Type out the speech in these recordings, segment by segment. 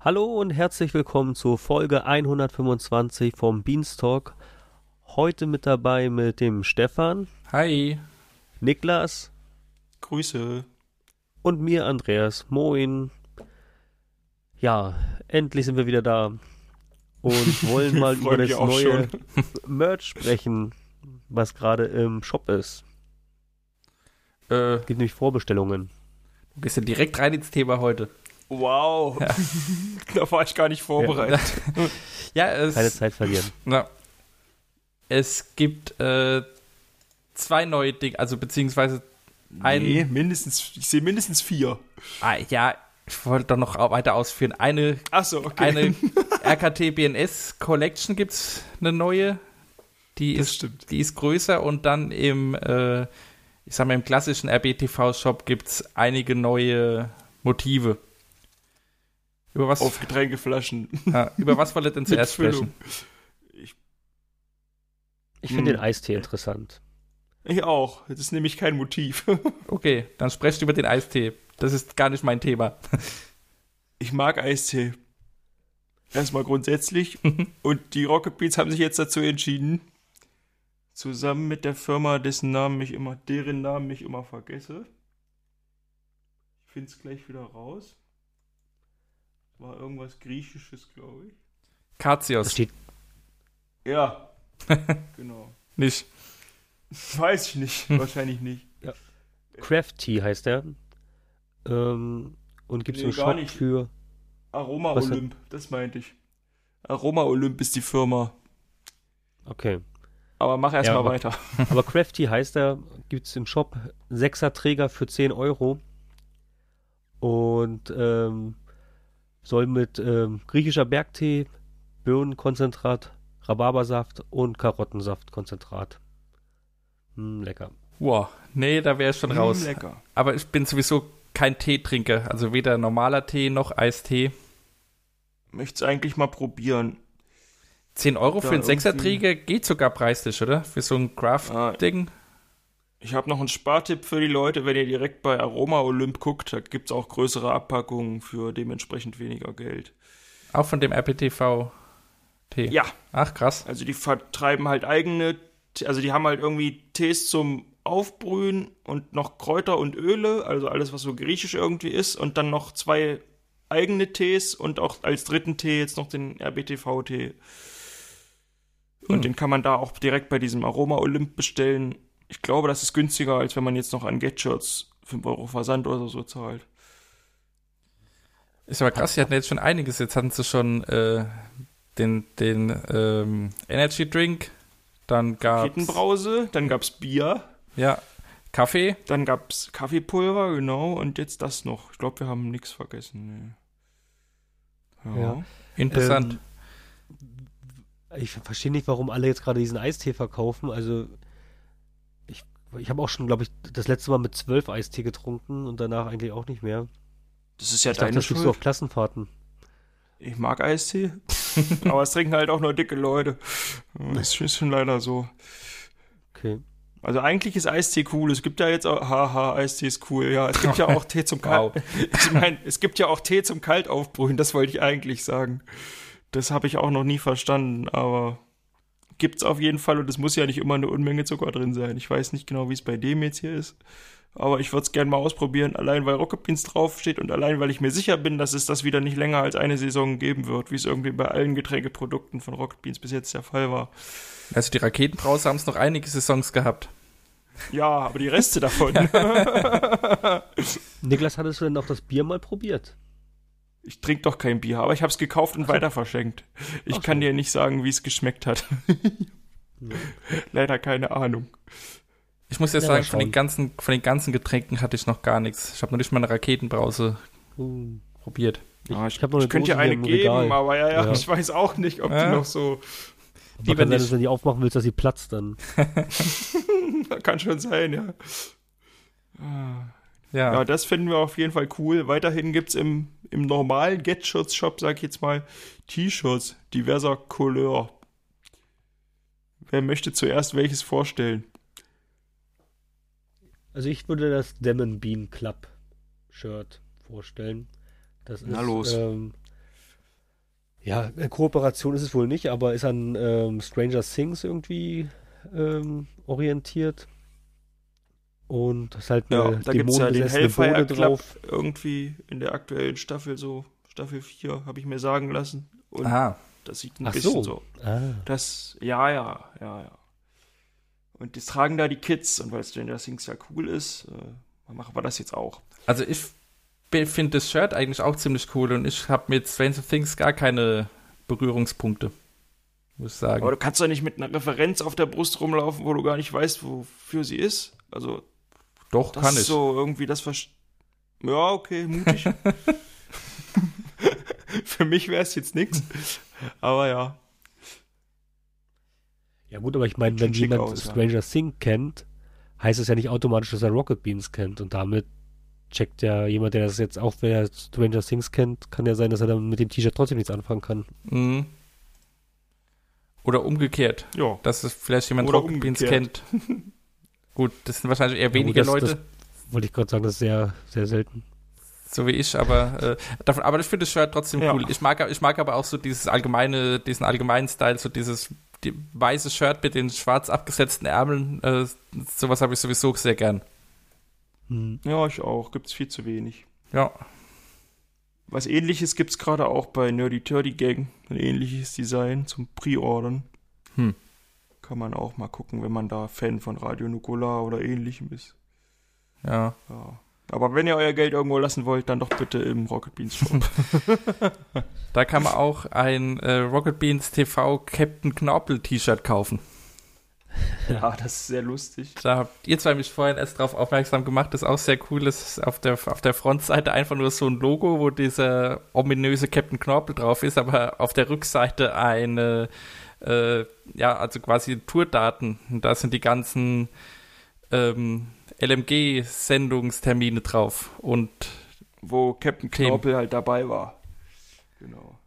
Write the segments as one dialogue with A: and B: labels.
A: Hallo und herzlich willkommen zur Folge 125 vom Beanstalk. Heute mit dabei mit dem Stefan,
B: Hi.
A: Niklas
C: Grüße.
A: und mir Andreas. Moin. Ja, endlich sind wir wieder da und wollen mal über das neue Merch sprechen, was gerade im Shop ist.
B: Äh,
A: Es gibt nämlich Vorbestellungen.
B: du gehst ja direkt rein ins Thema heute.
C: Wow.
B: Ja.
C: da war ich gar nicht vorbereitet.
B: Ja, es,
A: Keine Zeit verlieren.
B: na, es gibt äh, zwei neue Dinge, also beziehungsweise ein,
C: Nee, mindestens, ich sehe mindestens vier.
B: ah, ja, ich wollte doch noch weiter ausführen. Eine,
C: Ach so, okay.
B: eine RKT BNS Collection gibt's eine neue. Die
C: das
B: ist,
C: stimmt.
B: die ist größer und dann im, äh, ich sag mal, im klassischen RBTV-Shop gibt's einige neue Motive. Über was,
C: Auf Getränkeflaschen.
B: ah, über was wollt ihr denn zuerst sprechen?
A: Ich finde
C: Hm.
A: den Eistee interessant.
C: Ich auch. Das ist nämlich kein Motiv.
B: Okay, dann sprecht über den Eistee. Das ist gar nicht mein Thema.
C: Ich mag Eistee. Erstmal grundsätzlich. Und die Rocket Beans haben sich jetzt dazu entschieden, zusammen mit der Firma, dessen Namen ich immer, deren Namen ich immer vergesse. Ich finde es gleich wieder raus. War irgendwas Griechisches, glaube ich.
A: Das
B: Katzios.
A: steht
C: Ja, genau.
B: Nicht.
C: Weiß ich nicht, wahrscheinlich nicht.
A: Craft Tea heißt der. Ähm, und gibt es
C: Nee,
A: im
C: gar
A: Shop
C: nicht.
A: für.
C: Aroma
A: Was
C: Olymp, das meinte ich. Aroma Olymp ist die Firma.
A: Okay.
C: Aber mach erst
A: Ja,
C: mal
A: aber-
C: weiter.
A: Aber Craft Tea heißt der, gibt es im Shop. Sechser Träger für 10 Euro. Und ähm, soll mit ähm, griechischer Bergtee, Birnenkonzentrat, Rhabarbersaft und Karottensaftkonzentrat. Hm, lecker.
B: Wow. Nee, da wäre ich schon raus.
C: Mm, lecker.
B: Aber ich bin sowieso kein Teetrinker. Also weder normaler Tee noch Eistee.
C: Möcht's eigentlich mal probieren.
B: 10 Euro für
C: Ja,
B: einen Sechserträger geht sogar preislich, oder? Für so ein
C: Ah,
B: Craft-Ding.
C: Ich habe noch einen Spartipp für die Leute, wenn ihr direkt bei Aroma Olymp guckt, da gibt's auch größere Abpackungen für dementsprechend weniger Geld.
B: Auch von dem RPTV-Tee.
C: Ja,
B: Ach, krass.
C: also die vertreiben halt eigene, also die haben halt irgendwie Tees zum Aufbrühen und noch Kräuter und Öle, also alles, was so griechisch irgendwie ist, und dann noch zwei eigene Tees und auch als dritten Tee jetzt noch den RBTV-Tee. Und
B: Hm.
C: den kann man da auch direkt bei diesem Aroma Olymp bestellen. Ich glaube, das ist günstiger, als wenn man jetzt noch an Getshirts 5 Euro Versand oder so zahlt.
B: Ist aber krass, sie hatten jetzt schon einiges. Jetzt hatten sie schon äh, den, den ähm, Energy Drink. Dann gab's
C: Kettenbrause, dann gab's Bier,
B: ja, Kaffee.
C: dann gab's Kaffeepulver, genau, und jetzt das noch. Ich glaube, wir haben nichts vergessen. Nee. Ja.
A: Ja.
B: Interessant.
A: Ähm, ich verstehe nicht, warum alle jetzt gerade diesen Eistee verkaufen. Also, ich, habe auch schon, glaube ich, das letzte Mal mit zwölf Eistee getrunken und danach eigentlich auch nicht mehr.
C: Das ist ja
A: ich dachte,
C: deine
A: das gibst du
C: Schuld.
A: auf Klassenfahrten.
C: Ich mag Eistee, aber es trinken halt auch nur dicke Leute. Das ist schon leider so.
A: Okay.
C: Also eigentlich ist Eistee cool. Es gibt ja jetzt auch, haha, Eistee ist cool. Ja, es gibt ja auch Tee zum Kalt. Ich meine, es gibt ja auch Tee zum Kaltaufbrühen. Das wollte ich eigentlich sagen. Das habe ich auch noch nie verstanden, aber gibt's auf jeden Fall und es muss ja nicht immer eine Unmenge Zucker drin sein. Ich weiß nicht genau, wie es bei dem jetzt hier ist. Aber ich würde es gerne mal ausprobieren, allein weil Rocket Beans draufsteht und allein weil ich mir sicher bin, dass es das wieder nicht länger als eine Saison geben wird, wie es irgendwie bei allen Getränkeprodukten von Rocket Beans bis jetzt der Fall war.
B: Also die Raketenbrause haben es noch einige Saisons gehabt.
C: Ja, aber die Reste davon.
A: Niklas, hattest du denn auch das Bier mal probiert?
C: Ich trinke doch kein Bier, aber ich habe es gekauft und
A: Ach
C: weiter verschenkt. Ich
A: Ach so.
C: kann dir nicht sagen, wie es geschmeckt hat.
A: Ja.
C: Leider keine Ahnung.
B: Ich muss ja,
A: Ja,
B: sagen, von den, ganzen, von den ganzen Getränken hatte ich noch gar nichts. Ich habe noch nicht mal eine Raketenbrause
A: Uh,
B: probiert.
A: Ich,
C: Ah,
A: ich habe noch eine
C: ich könnte dir eine
A: im Regal.
C: geben, aber ja, ja,
A: Ja.
C: ich weiß auch nicht, ob
B: Ja.
C: die noch so.
A: Dass wenn du die aufmachen willst, dass sie platzt dann.
C: Kann schon sein, ja.
B: Ja.
C: Ja, das finden wir auf jeden Fall cool. Weiterhin gibt's im, im normalen Get-Shirts-Shop, sag ich jetzt mal, T-Shirts diverser Couleur. Wer möchte zuerst welches vorstellen?
A: Also ich würde das Demon Bean Club Shirt vorstellen. Das ist
C: Na los.
A: Ähm, Ja, eine Kooperation ist es wohl nicht, aber ist an ähm, Stranger Things irgendwie ähm, orientiert. Und es ist halt eine
C: Ja, da gibt es ja den Hellfire
A: Bohne
C: Club
A: drauf.
C: irgendwie in der aktuellen Staffel, so Staffel 4, habe ich mir sagen lassen. Und
B: Aha.
C: das sieht ein
A: Ach
C: bisschen
A: so.
C: so.
A: Ah.
C: Das, ja, ja, ja, ja. Und das tragen da die Kids und weil Stranger Things ja cool ist, äh, machen wir das jetzt auch.
B: Also ich finde das Shirt eigentlich auch ziemlich cool und ich habe mit Stranger Things gar keine Berührungspunkte, muss ich sagen.
C: Aber du kannst doch nicht mit einer Referenz auf der Brust rumlaufen, wo du gar nicht weißt, wofür sie ist. Also,
B: Doch,
C: das
B: kann
C: ist
B: ich.
C: so irgendwie das Verst Ja, okay, mutig. Für mich wäre es jetzt nichts. Aber ja.
A: Ja gut, aber ich meine, wenn jemand
C: aus, ja.
A: Stranger Things kennt, heißt es ja nicht automatisch, dass er Rocket Beans kennt. Und damit checkt ja jemand, der das jetzt auch, wer Stranger Things kennt, kann ja sein, dass er dann mit dem T-Shirt trotzdem nichts anfangen kann.
B: Mhm. Oder umgekehrt,
C: Ja.
B: dass es vielleicht jemand
C: Oder
B: Rocket Beans
C: umgekehrt.
B: kennt. Gut, das sind wahrscheinlich eher weniger
A: das-
B: Leute,
A: das- Wollte ich gerade sagen, das ist sehr, sehr selten.
B: so wie ich, aber äh, davon, aber ich finde das Shirt trotzdem
C: Ja.
B: cool. Ich mag, ich mag aber auch so dieses allgemeine, diesen allgemeinen Style, so dieses die weiße Shirt mit den schwarz abgesetzten Ärmeln. Äh, sowas habe ich sowieso sehr gern.
A: Hm.
C: Ja, ich auch. Gibt's viel zu wenig.
B: Ja,
C: Was ähnliches gibt's gerade auch bei Nerdy Turdy Gang. Ein ähnliches Design zum Pre-Ordern.
B: Hm.
C: Kann man auch mal gucken, wenn man da Fan von Radio Nukular oder ähnlichem ist.
B: ja.
C: Ja. Aber wenn ihr euer Geld irgendwo lassen wollt, dann doch bitte im Rocket Beans Shop.
B: Da kann man auch ein äh, Rocket Beans TV Captain Knorpel T-Shirt kaufen.
C: ja, das ist sehr lustig.
B: Da habt ihr zwei mich vorhin erst darauf aufmerksam gemacht, das ist auch sehr cool. Das ist auf der, auf der Frontseite einfach nur so ein Logo, wo dieser ominöse Captain Knorpel drauf ist, aber auf der Rückseite eine, äh, ja, also quasi Tourdaten. Und da sind die ganzen ähm, LMG-Sendungstermine drauf. Und
C: Wo Captain. Knorpel halt dabei war. Genau.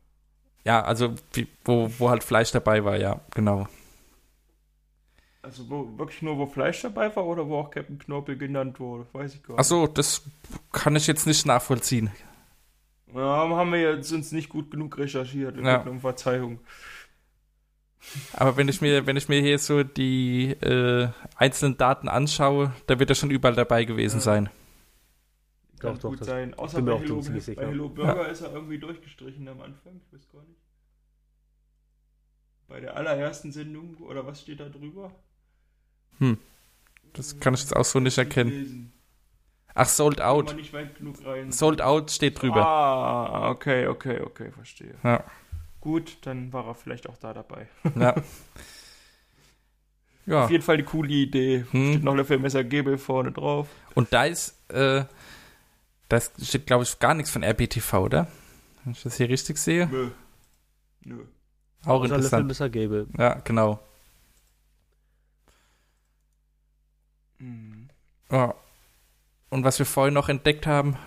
B: ja, also wie, wo, wo halt Fleisch dabei war, ja, genau.
C: Also wo, wirklich nur, wo Fleisch dabei war oder wo auch Captain Knorpel genannt wurde? Weiß ich gar nicht.
B: Ach so, das kann ich jetzt nicht nachvollziehen.
C: Ja, haben wir jetzt uns nicht gut genug recherchiert. Wir
B: Ja.
C: um Verzeihung.
B: Aber wenn ich mir, wenn ich mir hier so die äh, einzelnen Daten anschaue, da wird er schon überall dabei gewesen
C: Ja.
B: sein.
C: Kann
A: Doch, doch,
C: gut
A: das
C: sein. Außer bei Hello, bei. Hello Burger ist er irgendwie durchgestrichen am Anfang. Ich weiß gar nicht. Bei der allerersten Sendung oder was steht da drüber?
B: Das kann ich jetzt auch so nicht erkennen.
C: Lesen.
B: Ach, Sold Out.
C: man nicht weit genug rein.
B: Sold Out steht drüber.
C: Ah, okay, okay, okay, verstehe.
B: Ja.
C: Gut, dann war er vielleicht auch da dabei.
B: Ja. Ja.
C: Auf jeden Fall eine coole Idee.
B: Hm.
C: Steht noch Löffelmesser Gebel vorne drauf.
B: Und da ist, äh, da steht, glaube ich, gar nichts von RBTV, oder? Wenn ich das hier richtig sehe.
C: Nö. Nö.
B: Auch
A: Außer
B: interessant.
A: Mr. Gable.
B: Ja, genau.
C: Mhm.
B: Ja. Und was wir vorhin noch entdeckt haben,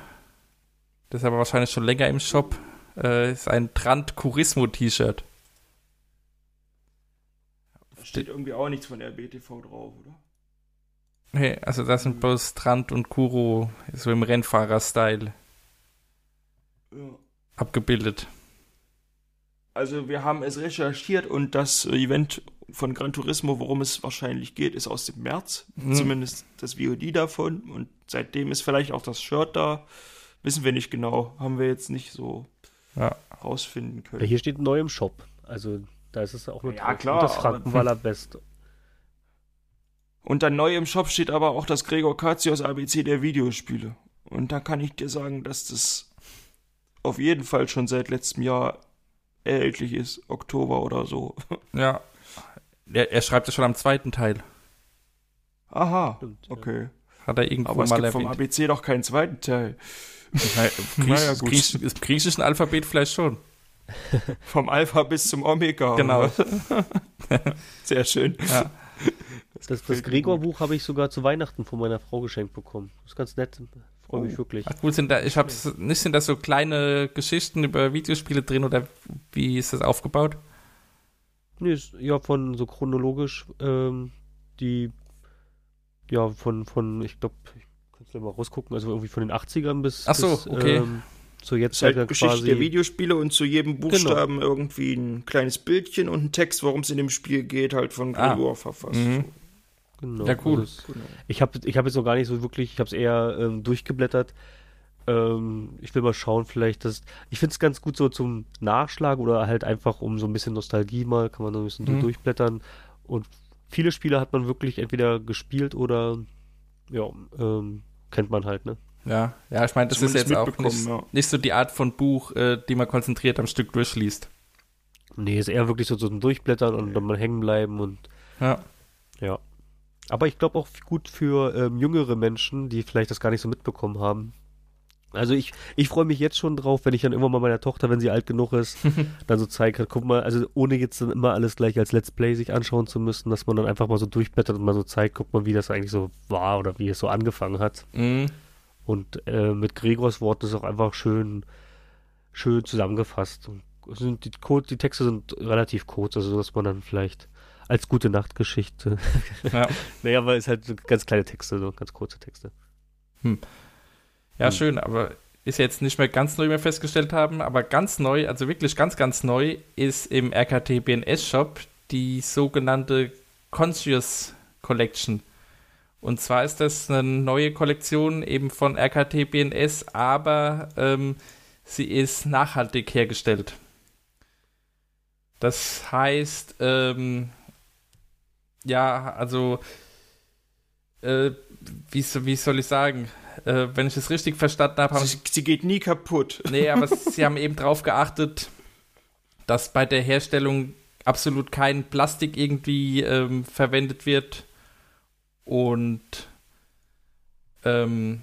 B: das ist aber wahrscheinlich schon länger im Shop, äh, ist ein Trant Curismo T-Shirt.
C: Da steht irgendwie auch nichts von RBTV drauf, oder?
B: Nee, also das sind bloß Trant und Kuro so im Rennfahrer-Style
C: Ja.
B: abgebildet.
C: Also wir haben es recherchiert und das Event von Gran Turismo, worum es wahrscheinlich geht, ist aus dem März.
B: Hm.
C: Zumindest das VOD davon. Und seitdem ist vielleicht auch das Shirt da. Wissen wir nicht genau. Haben wir jetzt nicht so
B: Ja.
C: rausfinden
A: Ja,
C: können.
A: hier steht neu im Shop. Also da ist es auch mit
C: Ja,
A: drauf.
C: klar,
A: Und das Frankenwaller Best.
C: Und dann neu im Shop steht aber auch das Gregor Katsios ABC der Videospiele. Und da kann ich dir sagen, dass das auf jeden Fall schon seit letztem Jahr erhältlich ist. Oktober oder so.
B: Ja. Er, er schreibt es schon am zweiten Teil.
C: Aha.
A: Stimmt, ja.
C: Okay.
B: Hat er irgendwo
C: Aber es
B: mal
C: gibt vom
B: erwähnt.
C: ABC doch keinen zweiten Teil.
B: Naja,
C: Naja,
B: Griechisch, griechischen Alphabet vielleicht schon.
C: Vom Alpha bis zum Omega.
B: Genau.
C: Sehr schön.
B: Ja.
A: Das, das Gregor-Buch habe ich sogar zu Weihnachten von meiner Frau geschenkt bekommen. Das ist ganz nett. Freue mich
C: Oh.
A: wirklich.
B: Ach gut, sind da, ich hab's, nicht sind da so kleine Geschichten über Videospiele drin oder wie ist das aufgebaut?
A: Nee, ist ja von so chronologisch, ähm, die, ja, von, von, ich glaube, kann es mal rausgucken, also irgendwie von den 80ern bis,
B: Ach so,
A: bis
B: okay.
A: ähm, zur
C: Das ist halt Geschichte der Videospiele und zu jedem Buchstaben irgendwie ein kleines Bildchen und ein Text, worum es in dem Spiel geht, halt von
B: Ah.
C: Gregor verfasst.
B: Mhm.
A: Genau,
B: Ja, cool.
A: also
C: Genau.
A: Ich habe ich hab jetzt noch gar nicht so wirklich, ich habe es eher ähm, durchgeblättert. Ähm, ich will mal schauen, vielleicht das. Ich finde es ganz gut so zum Nachschlagen oder halt einfach um so ein bisschen Nostalgie mal, kann man so ein bisschen
B: Mhm.
A: durchblättern. Und viele Spiele hat man wirklich entweder gespielt oder ja, ähm, kennt man halt, ne?
B: Ja, ja, ich meine, das ist
C: Zumindest
B: jetzt auch
C: mitbekommen,
B: nicht,
C: ja.
B: nicht so die Art von Buch, äh, die man konzentriert am Stück durchliest.
A: Nee, ist eher wirklich so, so ein Durchblättern und dann mal hängen bleiben und
B: Ja.
A: ja. Aber ich glaube auch gut für ähm, jüngere Menschen, die vielleicht das gar nicht so mitbekommen haben. Also ich, ich freue mich jetzt schon drauf, wenn ich dann irgendwann mal meiner Tochter, wenn sie alt genug ist, dann so zeigen kann, guck mal, also ohne jetzt dann immer alles gleich als Let's Play sich anschauen zu müssen, dass man dann einfach mal so durchblättert und mal so zeigt, guck mal, wie das eigentlich so war oder wie es so angefangen hat.
B: Mhm.
A: Und äh, mit Gregors Worten ist auch einfach schön, schön zusammengefasst. Und sind die, Code, die Texte sind relativ kurz, also so, dass man dann vielleicht als gute Nachtgeschichte.
B: Ja.
A: naja, weil es halt ganz kleine Texte, so ganz kurze Texte.
B: Ja,
A: Hm.
B: schön, aber ist jetzt nicht mehr ganz neu, wie wir festgestellt haben, aber ganz neu, also wirklich ganz, ganz neu, ist im RKT BNS Shop die sogenannte Conscious Collection. Und zwar ist das eine neue Kollektion eben von RKT BNS, aber ähm, sie ist nachhaltig hergestellt. Das heißt, ähm, ja, also, äh, wie, wie soll ich sagen? Äh, wenn ich es richtig verstanden habe,
C: Sie, sie geht nie kaputt.
B: Nee, aber sie haben eben darauf geachtet, dass bei der Herstellung absolut kein Plastik irgendwie ähm, verwendet wird. Und ähm,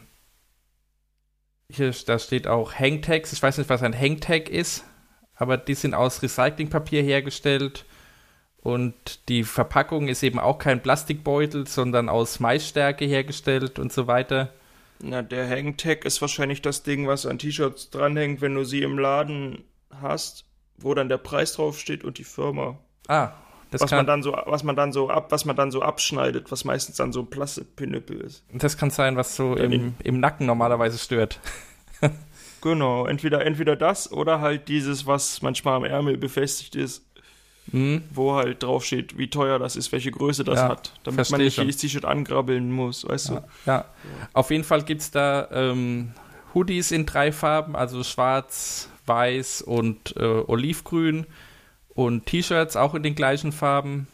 B: hier, da steht auch Hangtags. Ich weiß nicht, was ein Hangtag ist, aber die sind aus Recyclingpapier hergestellt. Und die Verpackung ist eben auch kein Plastikbeutel, sondern aus Maisstärke hergestellt und so weiter.
C: Na, der Hangtag ist wahrscheinlich das Ding, was an T-Shirts dranhängt, wenn du sie im Laden hast, wo dann der Preis draufsteht und die Firma.
B: Ah, das
C: was
B: kann,
C: man dann so, was man dann so ab, was man dann so abschneidet, was meistens dann so ein Plastikpinüppel ist.
B: Das kann sein, was so im, im Nacken normalerweise stört.
C: Genau, entweder entweder das oder halt dieses, was manchmal am Ärmel befestigt ist,
B: Hm,
C: wo halt draufsteht, wie teuer das ist, welche Größe das
B: Ja,
C: hat, damit man nicht jedes T-Shirt angrabbeln muss, weißt du?
B: ja, ja. Auf jeden Fall gibt es da ähm, Hoodies in drei Farben, also schwarz, weiß und äh, olivgrün. Und T-Shirts auch in den gleichen Farben.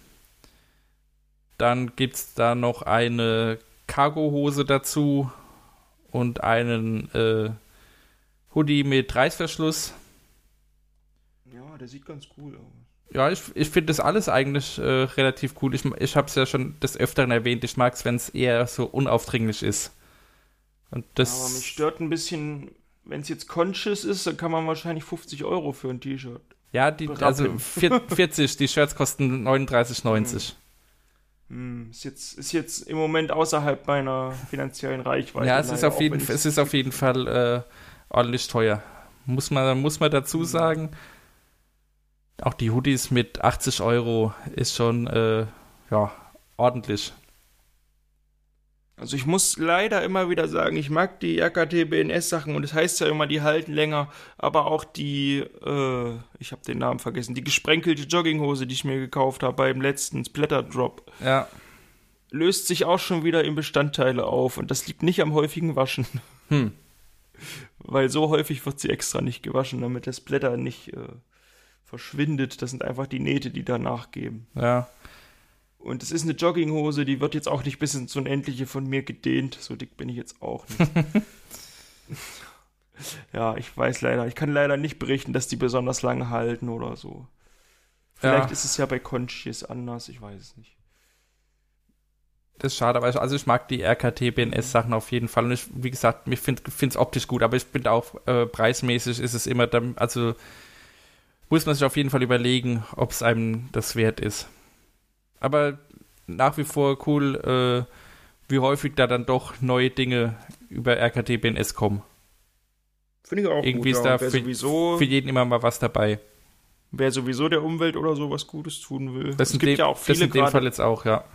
B: Dann gibt es da noch eine Cargo-Hose dazu und einen äh, Hoodie mit Reißverschluss.
C: Ja, der sieht ganz cool aus.
B: Ja, ich, ich finde das alles eigentlich äh, relativ cool. Ich, ich habe es ja schon des Öfteren erwähnt. Ich mag es, wenn es eher so unaufdringlich ist. Und das.
C: Aber mich stört ein bisschen, wenn es jetzt conscious ist, dann kann man wahrscheinlich 50 Euro für ein T-Shirt.
B: ja, die, also vier- 40, die Shirts kosten 39,90.
C: Hm, ist jetzt, ist jetzt im Moment außerhalb meiner finanziellen Reichweite.
B: Ja, es ist auf jeden, es ist auf jeden Fall äh, ordentlich teuer. Muss man, muss man dazu sagen. Auch die Hoodies mit 80 Euro ist schon äh, ja, ordentlich.
C: Also ich muss leider immer wieder sagen, ich mag die RKT BNS Sachen und es heißt ja immer, die halten länger, aber auch die, äh, ich habe den Namen vergessen, die gesprenkelte Jogginghose, die ich mir gekauft habe beim letzten Splatter Drop,
B: Ja.
C: löst sich auch schon wieder in Bestandteile auf und das liegt nicht am häufigen Waschen,
B: Hm.
C: weil so häufig wird sie extra nicht gewaschen, damit das Blätter nicht äh, verschwindet. Das sind einfach die Nähte, die da nachgeben.
B: Ja.
C: Und es ist eine Jogginghose, die wird jetzt auch nicht bis ins Unendliche von mir gedehnt. So dick bin ich jetzt auch nicht. ja, ich weiß leider. Ich kann leider nicht berichten, dass die besonders lange halten oder so. Vielleicht
B: Ja.
C: ist es ja bei Conscious anders, ich weiß es nicht.
B: Das ist schade, aber ich, also ich mag die RKT BNS Sachen auf jeden Fall und ich, wie gesagt, ich finde es optisch gut, aber ich bin auch äh, preismäßig ist es immer, dann, also muss man sich auf jeden Fall überlegen, ob es einem das wert ist. Aber nach wie vor cool, äh, wie häufig da dann doch neue Dinge über RKT BNS kommen.
C: Finde ich auch
B: Irgendwie
C: gut.
B: ist da für-
C: sowieso,
B: Für jeden immer mal was dabei.
C: wer sowieso der Umwelt oder so was Gutes tun will.
B: Das
C: es gibt
B: dem,
C: ja auch
B: das
C: viele
B: in dem Fall
C: gerade
B: jetzt auch, ja.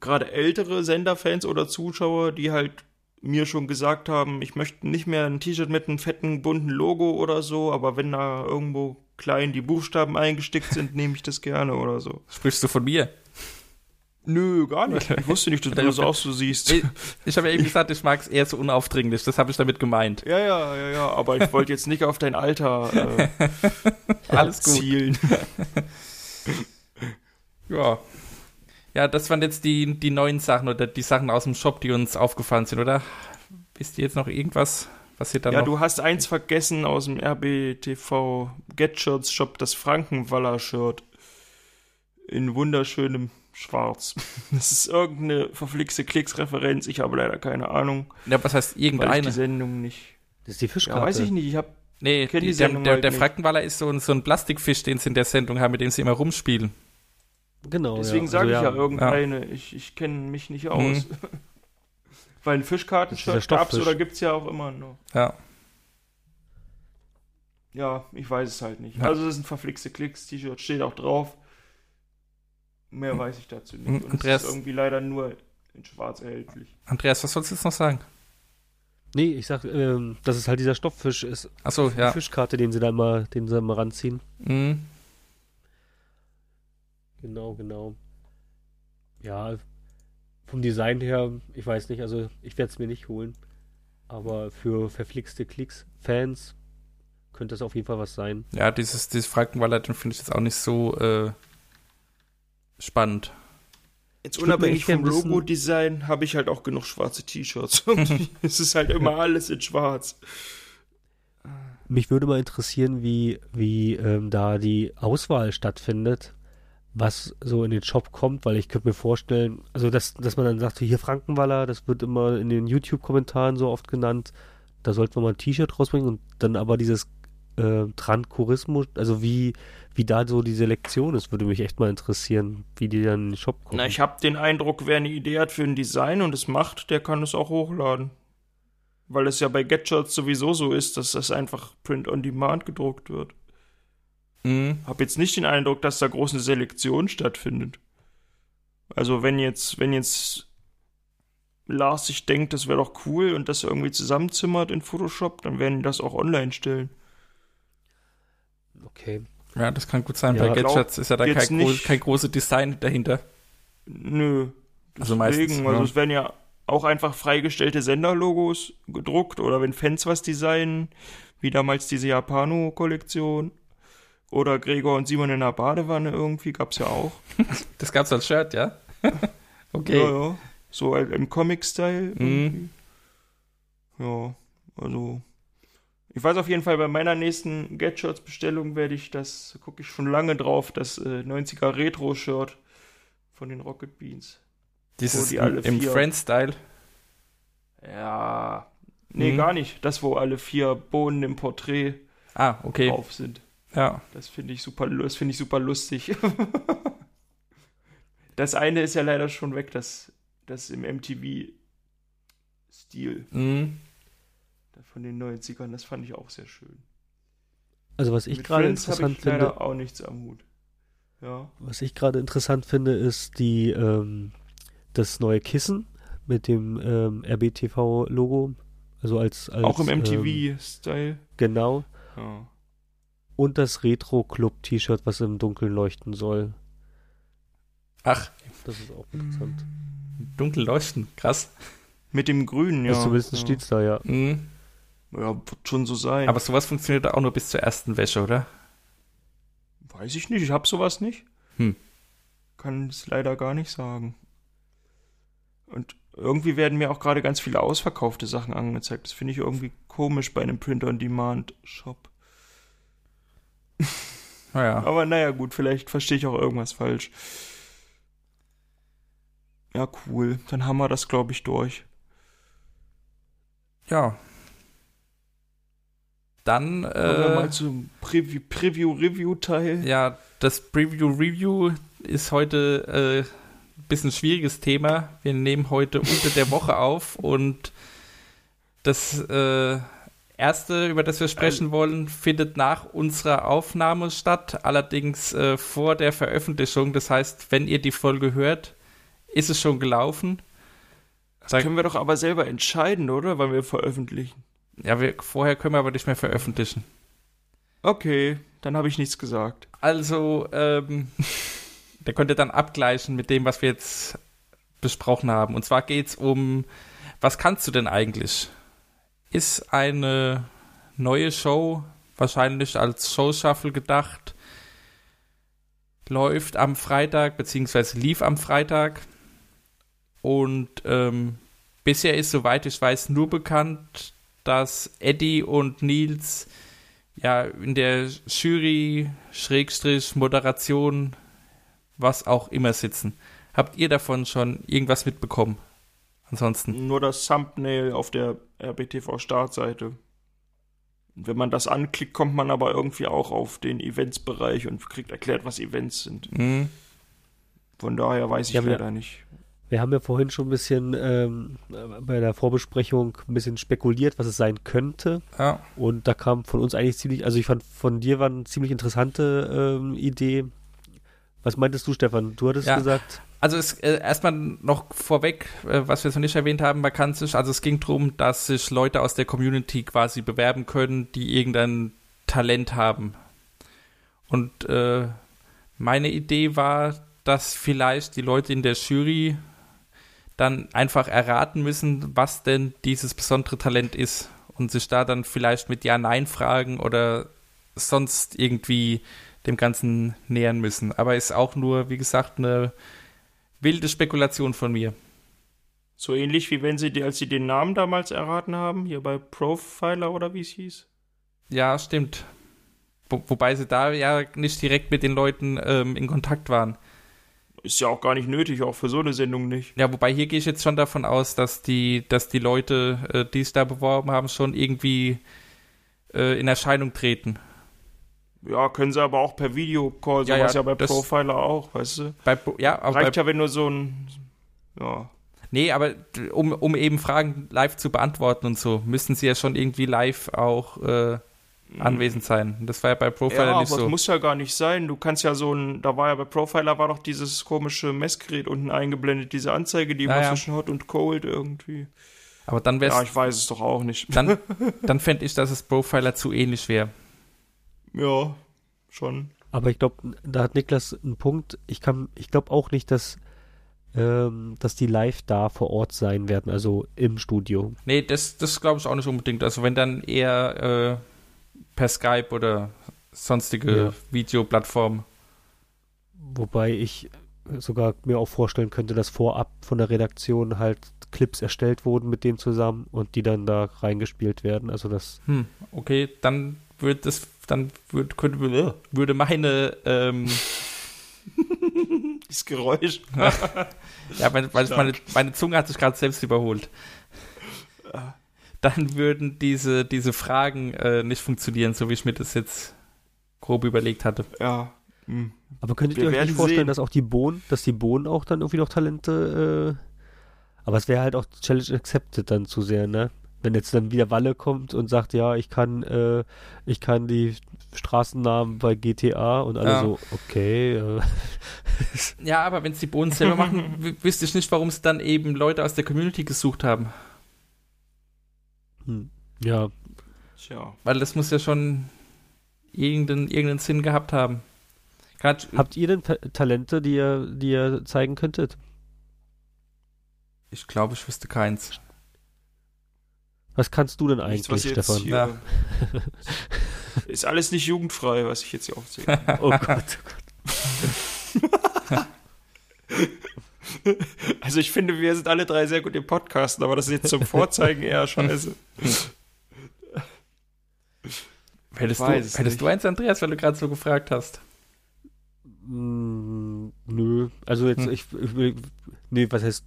C: gerade ältere Senderfans oder Zuschauer, die halt mir schon gesagt haben, ich möchte nicht mehr ein T-Shirt mit einem fetten, bunten Logo oder so, aber wenn da irgendwo klein die Buchstaben eingestickt sind, nehme ich das gerne oder so.
B: Sprichst du von mir?
C: Nö, gar nicht. Ich wusste nicht, dass du das auch so siehst.
B: Ich, ich habe ja eben gesagt, ich mag es eher so unaufdringlich. Das habe ich damit gemeint.
C: Ja, ja, ja, ja. Aber ich wollte jetzt nicht auf dein Alter äh,
B: Alles gut.
C: zielen.
B: Ja. Ja, das waren jetzt die, die neuen Sachen oder die Sachen aus dem Shop, die uns aufgefallen sind, oder? Wisst ihr jetzt noch irgendwas, was ihr da
C: Ja,
B: noch...
C: du hast eins vergessen aus dem RBTV Get-Shirts Shop, das Frankenwaller-Shirt. In wunderschönem Schwarz. Das ist irgendeine verflixte Klicks-Referenz. Ich habe leider keine Ahnung,
B: Ja, was heißt
C: weil ich
B: irgendeine?
C: die Sendung nicht.
A: Das ist die
C: Ja,
A: Fischkarte.
C: weiß ich nicht. Ich habe
B: Nee,
C: die
B: die, der,
C: Sendung
B: der,
C: halt
B: der. Frankenwaller ist so ein, so ein Plastikfisch, den sie in der Sendung haben, mit dem sie immer rumspielen.
A: Genau.
C: Deswegen
A: ja.
C: sage
A: also,
C: ich ja irgendeine. Ich, ich kenne mich nicht aus.
B: Mhm.
C: Weil ein
A: ist
C: Fischkartenshirt gab's
A: Stofffisch.
C: oder gibt's ja auch immer noch.
B: Ja.
C: Ja, ich weiß es halt nicht.
B: Ja.
C: Also das sind verflixte Klicks, T-Shirt steht auch drauf. Mehr weiß ich dazu nicht.
B: Mhm,
C: Und es
B: Andreas-
C: ist irgendwie leider nur in schwarz erhältlich.
B: Andreas, was sollst du jetzt noch sagen?
A: Nee, ich sag, ähm, dass es halt dieser Stofffisch ist.
B: Achso,
A: Die
B: ja.
A: Fischkarte, den sie da mal, den sie da mal ranziehen.
B: Mhm.
A: Genau, genau. Ja, vom Design her, ich weiß nicht, also ich werde es mir nicht holen. Aber für verflixte Klicks, Fans, könnte das auf jeden Fall was sein.
B: Ja, dieses, dieses Frankenwaller, den finde ich jetzt auch nicht so äh, spannend.
C: Jetzt unabhängig vom Logo-Design habe ich halt auch genug schwarze T-Shirts. Es ist halt immer alles in schwarz.
A: Mich würde mal interessieren, wie, wie ähm, da die Auswahl stattfindet, was so in den Shop kommt, weil ich könnte mir vorstellen, also dass, dass man dann sagt, hier Frankenwaller, das wird immer in den YouTube-Kommentaren so oft genannt, da sollten wir mal ein T-Shirt rausbringen und dann aber dieses äh, Trankurismus, also wie, wie da so die Selektion ist, würde mich echt mal interessieren, wie die dann in den Shop kommen.
C: Na, ich habe den Eindruck, wer eine Idee hat für ein Design und es macht, der kann es auch hochladen. Weil es ja bei Get-Shirts sowieso so ist, dass das einfach Print on Demand gedruckt wird.
B: Mhm.
C: Hab jetzt nicht den Eindruck, dass da groß eine Selektion stattfindet. Also wenn jetzt, wenn jetzt Lars sich denkt, das wäre doch cool und das irgendwie zusammenzimmert in Photoshop, dann werden die das auch online stellen.
A: Okay.
B: Ja, das kann gut sein.
A: Ja,
B: Bei Gadgets ist ja da kein, groß, kein großes Design dahinter.
C: Nö.
B: Also
C: Deswegen,
B: meistens,
C: also
B: ja.
C: es werden ja auch einfach freigestellte Senderlogos gedruckt oder wenn Fans was designen, wie damals diese Japano-Kollektion. Oder Gregor und Simon in der Badewanne irgendwie, gab's ja auch.
B: Das gab's als Shirt, ja? okay.
C: Ja, ja. So halt im Comic-Style.
B: Mhm.
C: Ja, also. Ich weiß auf jeden Fall, bei meiner nächsten Get-Shirts-Bestellung werde ich das, gucke ich schon lange drauf, das äh, 90er Retro-Shirt von den Rocket Beans.
B: Dieses
C: die
B: im, Friend-Style.
C: Ja. Nee,
B: Mhm.
C: gar nicht. Das, wo alle vier Bohnen im Porträt
B: Ah, okay.
C: drauf sind.
B: Ja.
C: Das finde ich super, das finde ich super lustig. das eine ist ja leider schon weg, das, das im MTV-Stil
B: Mhm.
C: von den 90ern. Das fand ich auch sehr schön.
A: Also was ich
C: Mit
A: gerade
C: Friends
A: interessant
C: ich
A: finde,
C: leider auch nichts am Hut. Ja.
A: was ich gerade interessant finde, ist die ähm, das neue Kissen mit dem ähm, RBTV-Logo. Also als, als
C: auch im
A: Ähm,
C: MTV-Style.
A: genau.
C: ja.
A: Und das Retro-Club-T-Shirt, was im Dunkeln leuchten soll.
B: Ach,
A: Das ist auch interessant.
B: dunkel leuchten. Krass.
C: Mit dem Grünen, ja.
A: Also zumindest
C: ja.
A: steht's da, ja.
B: Mhm.
C: Ja, wird schon so sein.
B: Aber sowas funktioniert auch nur bis zur ersten Wäsche, oder?
C: Weiß ich nicht, ich hab sowas nicht.
B: Hm.
C: Kann es leider gar nicht sagen. Und irgendwie werden mir auch gerade ganz viele ausverkaufte Sachen angezeigt. Das finde ich irgendwie komisch bei einem Print-on-Demand-Shop.
B: Naja.
C: Aber naja, gut, vielleicht verstehe ich auch irgendwas falsch. Ja, cool. Dann haben wir das, glaube ich, durch.
B: Ja. Dann,
C: Kommen wir
B: äh,
C: mal zum Preview- Preview-Review-Teil.
B: ja, das Preview-Review ist heute äh, ein bisschen schwieriges Thema. Wir nehmen heute unter der Woche auf und das äh, erste, über das wir sprechen wollen, findet nach unserer Aufnahme statt, allerdings äh, vor der Veröffentlichung. Das heißt, wenn ihr die Folge hört, ist es schon gelaufen.
C: Das können wir doch aber selber entscheiden, oder? Wann wir veröffentlichen.
B: Ja, wir, vorher können wir aber nicht mehr veröffentlichen.
C: Okay, dann habe ich nichts gesagt.
B: Also, ähm, der könnte dann abgleichen mit dem, was wir jetzt besprochen haben. Und zwar geht es um, was kannst du denn eigentlich? Ist eine neue Show wahrscheinlich als Show-Shuffle gedacht, läuft am Freitag, beziehungsweise lief am Freitag. Und ähm, bisher ist, soweit ich weiß, nur bekannt, dass Eddie und Nils ja in der Jury, Schrägstrich, Moderation, was auch immer sitzen. Habt ihr davon schon irgendwas mitbekommen? Ansonsten.
C: Nur das Thumbnail auf der RBTV-Startseite. Wenn man das anklickt, kommt man aber irgendwie auch auf den Events-Bereich und kriegt erklärt, was Events sind.
B: Mhm.
C: Von daher weiß ich
A: Ja, wir-
C: leider nicht.
A: Wir haben ja vorhin schon ein bisschen ähm, bei der Vorbesprechung ein bisschen spekuliert, was es sein könnte.
B: Ja.
A: Und da kam von uns eigentlich ziemlich, also ich fand von dir war eine ziemlich interessante ähm, Idee. Was meintest du, Stefan? Du hattest
B: Ja.
A: gesagt,
B: Also es, äh, erstmal noch vorweg, äh, was wir noch nicht erwähnt haben, sich, also es ging darum, dass sich Leute aus der Community quasi bewerben können, die irgendein Talent haben. Und äh, meine Idee war, dass vielleicht die Leute in der Jury dann einfach erraten müssen, was denn dieses besondere Talent ist und sich da dann vielleicht mit Ja-Nein-Fragen oder sonst irgendwie dem Ganzen nähern müssen. Aber ist auch nur, wie gesagt, eine wilde Spekulation von mir.
C: So ähnlich wie wenn sie, als sie den Namen damals erraten haben, hier bei Profiler oder wie es hieß.
B: Ja, stimmt. Wo, wobei sie da ja nicht direkt mit den Leuten ähm, in Kontakt waren.
C: Ist ja auch gar nicht nötig, auch für so eine Sendung nicht.
B: Ja, wobei hier gehe ich jetzt schon davon aus, dass die, dass die Leute, äh, die es da beworben haben, schon irgendwie äh, in Erscheinung treten.
C: Ja, können sie aber auch per Videocall,
B: Ja,
C: sowas
B: ja,
C: ja, bei
B: das-
C: Profiler auch, weißt du?
B: Bei, ja, aber
C: Reicht
B: bei,
C: ja, wenn nur so ein, ja,
B: nee, aber um, um eben Fragen live zu beantworten und so, müssen sie ja schon irgendwie live auch äh, anwesend sein. Das war ja bei Profiler
C: ja, aber
B: nicht so.
C: muss ja gar nicht sein. Du kannst ja so ein, da war ja bei Profiler war doch dieses komische Messgerät unten eingeblendet, diese Anzeige, die
B: Ja,
C: immer
B: ja.
C: zwischen Hot und Cold irgendwie.
B: Aber dann wär's,
C: Ja, ich weiß es doch auch nicht.
B: dann, dann fände ich, dass es Profiler zu ähnlich wäre.
C: Ja, schon.
A: aber ich glaube, da hat Niklas einen Punkt. Ich kann, ich glaube auch nicht, dass, ähm, dass die live da vor Ort sein werden, also im Studio.
B: Nee, das, das glaube ich auch nicht unbedingt. Also wenn dann eher äh, per Skype oder sonstige
A: Ja.
B: Videoplattform.
A: Wobei ich sogar mir auch vorstellen könnte, dass vorab von der Redaktion halt Clips erstellt wurden mit denen zusammen und die dann da reingespielt werden. Also das,
B: Hm, okay, dann würde das, dann würd, könnte, würde meine, ähm,
C: Dieses Geräusch.
B: ja, weil, weil ich meine, meine Zunge hat sich gerade selbst überholt. Dann würden diese, diese Fragen äh, nicht funktionieren, so wie ich mir das jetzt grob überlegt hatte.
C: Ja. Hm.
A: aber könntet
C: Wir
A: ihr euch nicht vorstellen,
C: sehen.
A: dass auch die Bohnen, dass die Bohnen auch dann irgendwie noch Talente, äh, aber es wäre halt auch Challenge Accepted dann zu sehr, ne? Wenn jetzt dann wieder Walle kommt und sagt, ja, ich kann, äh, ich kann die Straßennamen bei GTA und alle
B: Ja.
A: so, okay, äh,
B: Ja, aber wenn es die Bohnen selber machen, wüsste ich nicht, warum sie dann eben Leute aus der Community gesucht haben.
A: hm, ja,
C: Tja.
B: Weil das muss ja schon irgendeinen, irgendeinen Sinn gehabt haben. Grad,
A: Habt ihr denn Ta- Talente, die ihr, die ihr zeigen könntet?
B: ich glaube, ich wüsste keins.
A: Was kannst du denn
C: Nichts,
A: eigentlich,
C: was jetzt
A: Stefan?
C: hier,
B: Ja.
C: Ist alles nicht jugendfrei, was ich jetzt hier aufzähle.
A: Oh Gott, oh Gott.
C: Also ich finde, wir sind alle drei sehr gut im Podcasten, aber das ist jetzt zum Vorzeigen eher scheiße.
B: Hättest, du, hättest
C: nicht.
B: du eins, Andreas, weil du gerade so gefragt hast?
A: Mm, nö, also jetzt,
B: Hm.
A: ich, ich will, nee, was heißt,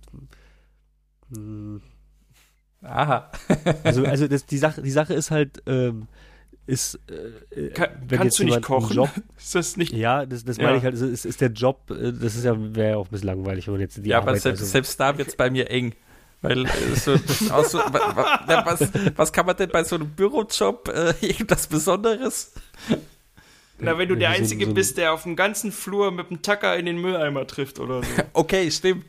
B: Aha.
A: also, also das, die Sache, die Sache ist halt, ähm, ist, äh,
C: Ka
A: wenn
C: kannst
A: jetzt
C: du nicht kochen?
A: Job,
C: Ist das nicht?
A: ja, das, das
C: Ja.
A: meine ich halt, ist, ist, der Job, äh, das ist ja, wäre ja auch ein bisschen langweilig, wenn man jetzt die
B: ja, aber
A: Arbeit,
B: selbst,
A: also,
B: selbst da wird es bei mir eng. Weil äh, so, so, wa, wa, ja, was, was kann man denn bei so einem Bürojob äh, irgendwas Besonderes?
C: Na, wenn du der
A: so-
C: Einzige
A: so-
C: bist, der auf dem ganzen Flur mit dem Tacker in den Mülleimer trifft oder so.
B: Okay, stimmt.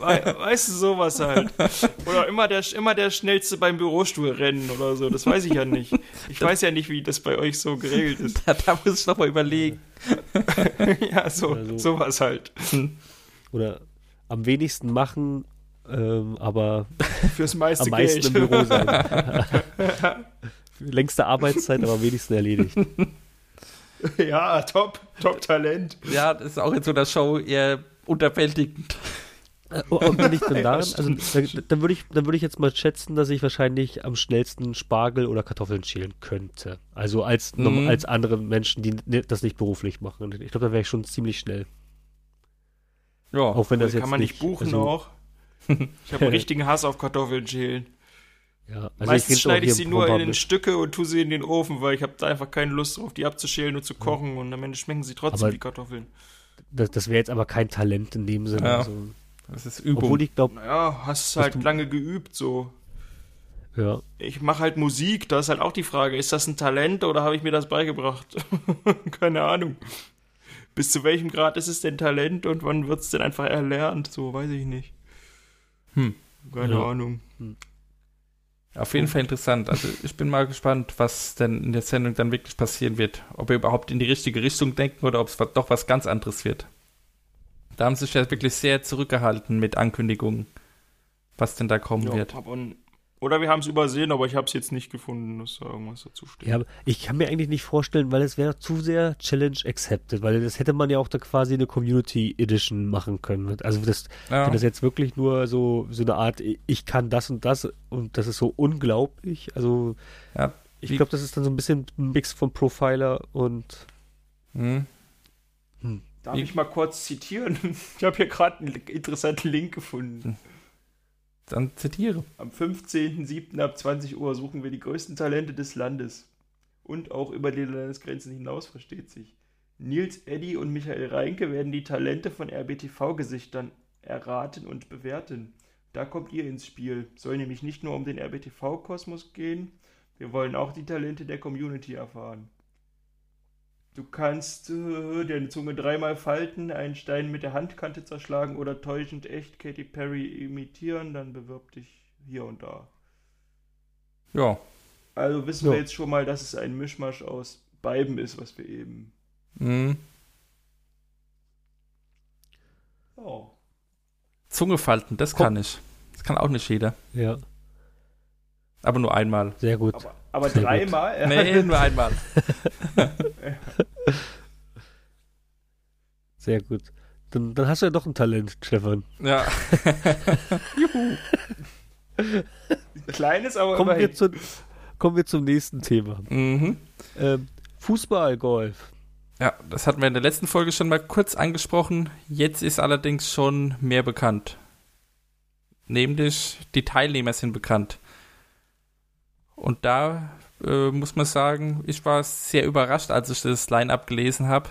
C: Weißt du, sowas halt. Oder immer der, immer der Schnellste beim Bürostuhl rennen oder so. Das weiß ich ja nicht. Ich weiß ja nicht, wie das bei euch so geregelt ist.
B: Da, da muss ich noch mal überlegen.
C: ja, so,
A: Oder so.
C: sowas halt.
A: Oder am wenigsten machen, ähm, aber
C: Fürs meiste
A: am meisten
C: Geld.
A: im Büro sein. Längste Arbeitszeit, aber am wenigsten erledigt.
C: ja, top, top Talent.
B: Ja, das ist auch in so einer Show eher unterwältigend.
A: Äh, Und wenn ich dann
C: Ja,
A: daran, also dann, dann würde ich, dann würde ich jetzt mal schätzen, dass ich wahrscheinlich am schnellsten Spargel oder Kartoffeln schälen könnte. Also als,
B: Mhm.
A: als andere Menschen, die ni- das nicht beruflich machen. Ich glaube, da wäre ich schon ziemlich schnell.
B: Ja.
A: Auch wenn das jetzt
C: Kann man nicht buchen
A: also,
C: auch. Ich habe einen richtigen Hass auf Kartoffeln schälen.
A: Ja, also
C: Meistens
A: auch
C: schneide ich sie nur in. Stücke und tue sie in den Ofen, weil ich habe da einfach keine Lust drauf, die abzuschälen und zu kochen und am Ende schmecken sie trotzdem
A: Aber-
C: wie Kartoffeln.
A: Das, das wäre jetzt aber kein Talent in dem Sinne.
B: Ja.
A: Also,
B: Das ist Übung.
A: obwohl ich glaube,
C: Naja, hast halt
A: du-
C: lange geübt so.
A: ja,
C: Ich mache halt Musik, da ist halt auch die Frage, ist das ein Talent oder habe ich mir das beigebracht? Keine Ahnung. Bis zu welchem Grad ist es denn Talent und wann wird es denn einfach erlernt? So, weiß ich nicht.
B: Hm.
C: Keine
A: Ja.
C: Ahnung.
B: Auf jeden Fall interessant. Also ich bin mal gespannt, was denn in der Sendung dann wirklich passieren wird. Ob wir überhaupt in die richtige Richtung denken oder ob es doch was ganz anderes wird. Da haben sie sich ja wirklich sehr zurückgehalten mit Ankündigungen, was denn da kommen
C: Ja,
B: wird.
C: oder wir haben es übersehen, aber ich habe es jetzt nicht gefunden, dass da irgendwas dazu steht.
A: ja, ich kann mir eigentlich nicht vorstellen, weil es wäre zu sehr Challenge accepted, weil das hätte man ja auch da quasi eine Community Edition machen können. Also das,
B: Ja.
A: wenn das jetzt wirklich nur so, so eine Art, ich kann das und das und das ist so unglaublich. Also
B: Ja,
A: ich glaube, das ist dann so ein bisschen ein Mix von Profiler und
B: Hm.
C: Darf ich mal kurz zitieren? Ich habe hier gerade einen interessanten Link gefunden.
B: Dann zitiere.
C: Am 15.07. ab 20 Uhr suchen wir die größten Talente des Landes. Und auch über die Landesgrenzen hinaus, versteht sich. Nils Eddy und Michael Reinke werden die Talente von RBTV-Gesichtern erraten und bewerten. Da kommt ihr ins Spiel. Soll nämlich nicht nur um den RBTV-Kosmos gehen, wir wollen auch die Talente der Community erfahren. Du kannst äh, deine Zunge dreimal falten, einen Stein mit der Handkante zerschlagen oder täuschend echt Katy Perry imitieren, dann bewirb dich hier und da.
B: Ja.
C: Also wissen
A: Ja.
C: wir jetzt schon mal, dass es ein Mischmasch aus beiden ist, was wir eben.
B: Hm.
C: Oh.
B: Zunge falten, das
A: Komm.
B: kann ich. Das kann auch nicht jeder.
A: ja,
B: Aber nur einmal.
A: sehr gut.
C: Aber, aber
A: Sehr gut.
C: dreimal?
B: Nee, nur einmal.
A: Sehr gut. Dann, dann hast du ja doch ein Talent, Stefan.
B: Ja.
C: Kleines, aber
A: Kommen wir,
C: immerhin.
A: zu, kommen wir zum nächsten Thema.
B: mhm.
A: Ähm, Fußball, Golf.
B: Ja, das hatten wir in der letzten Folge schon mal kurz angesprochen. Jetzt ist allerdings schon mehr bekannt. Nämlich die Teilnehmer sind bekannt. Und da äh, muss man sagen, ich war sehr überrascht, als ich das Line-up gelesen habe.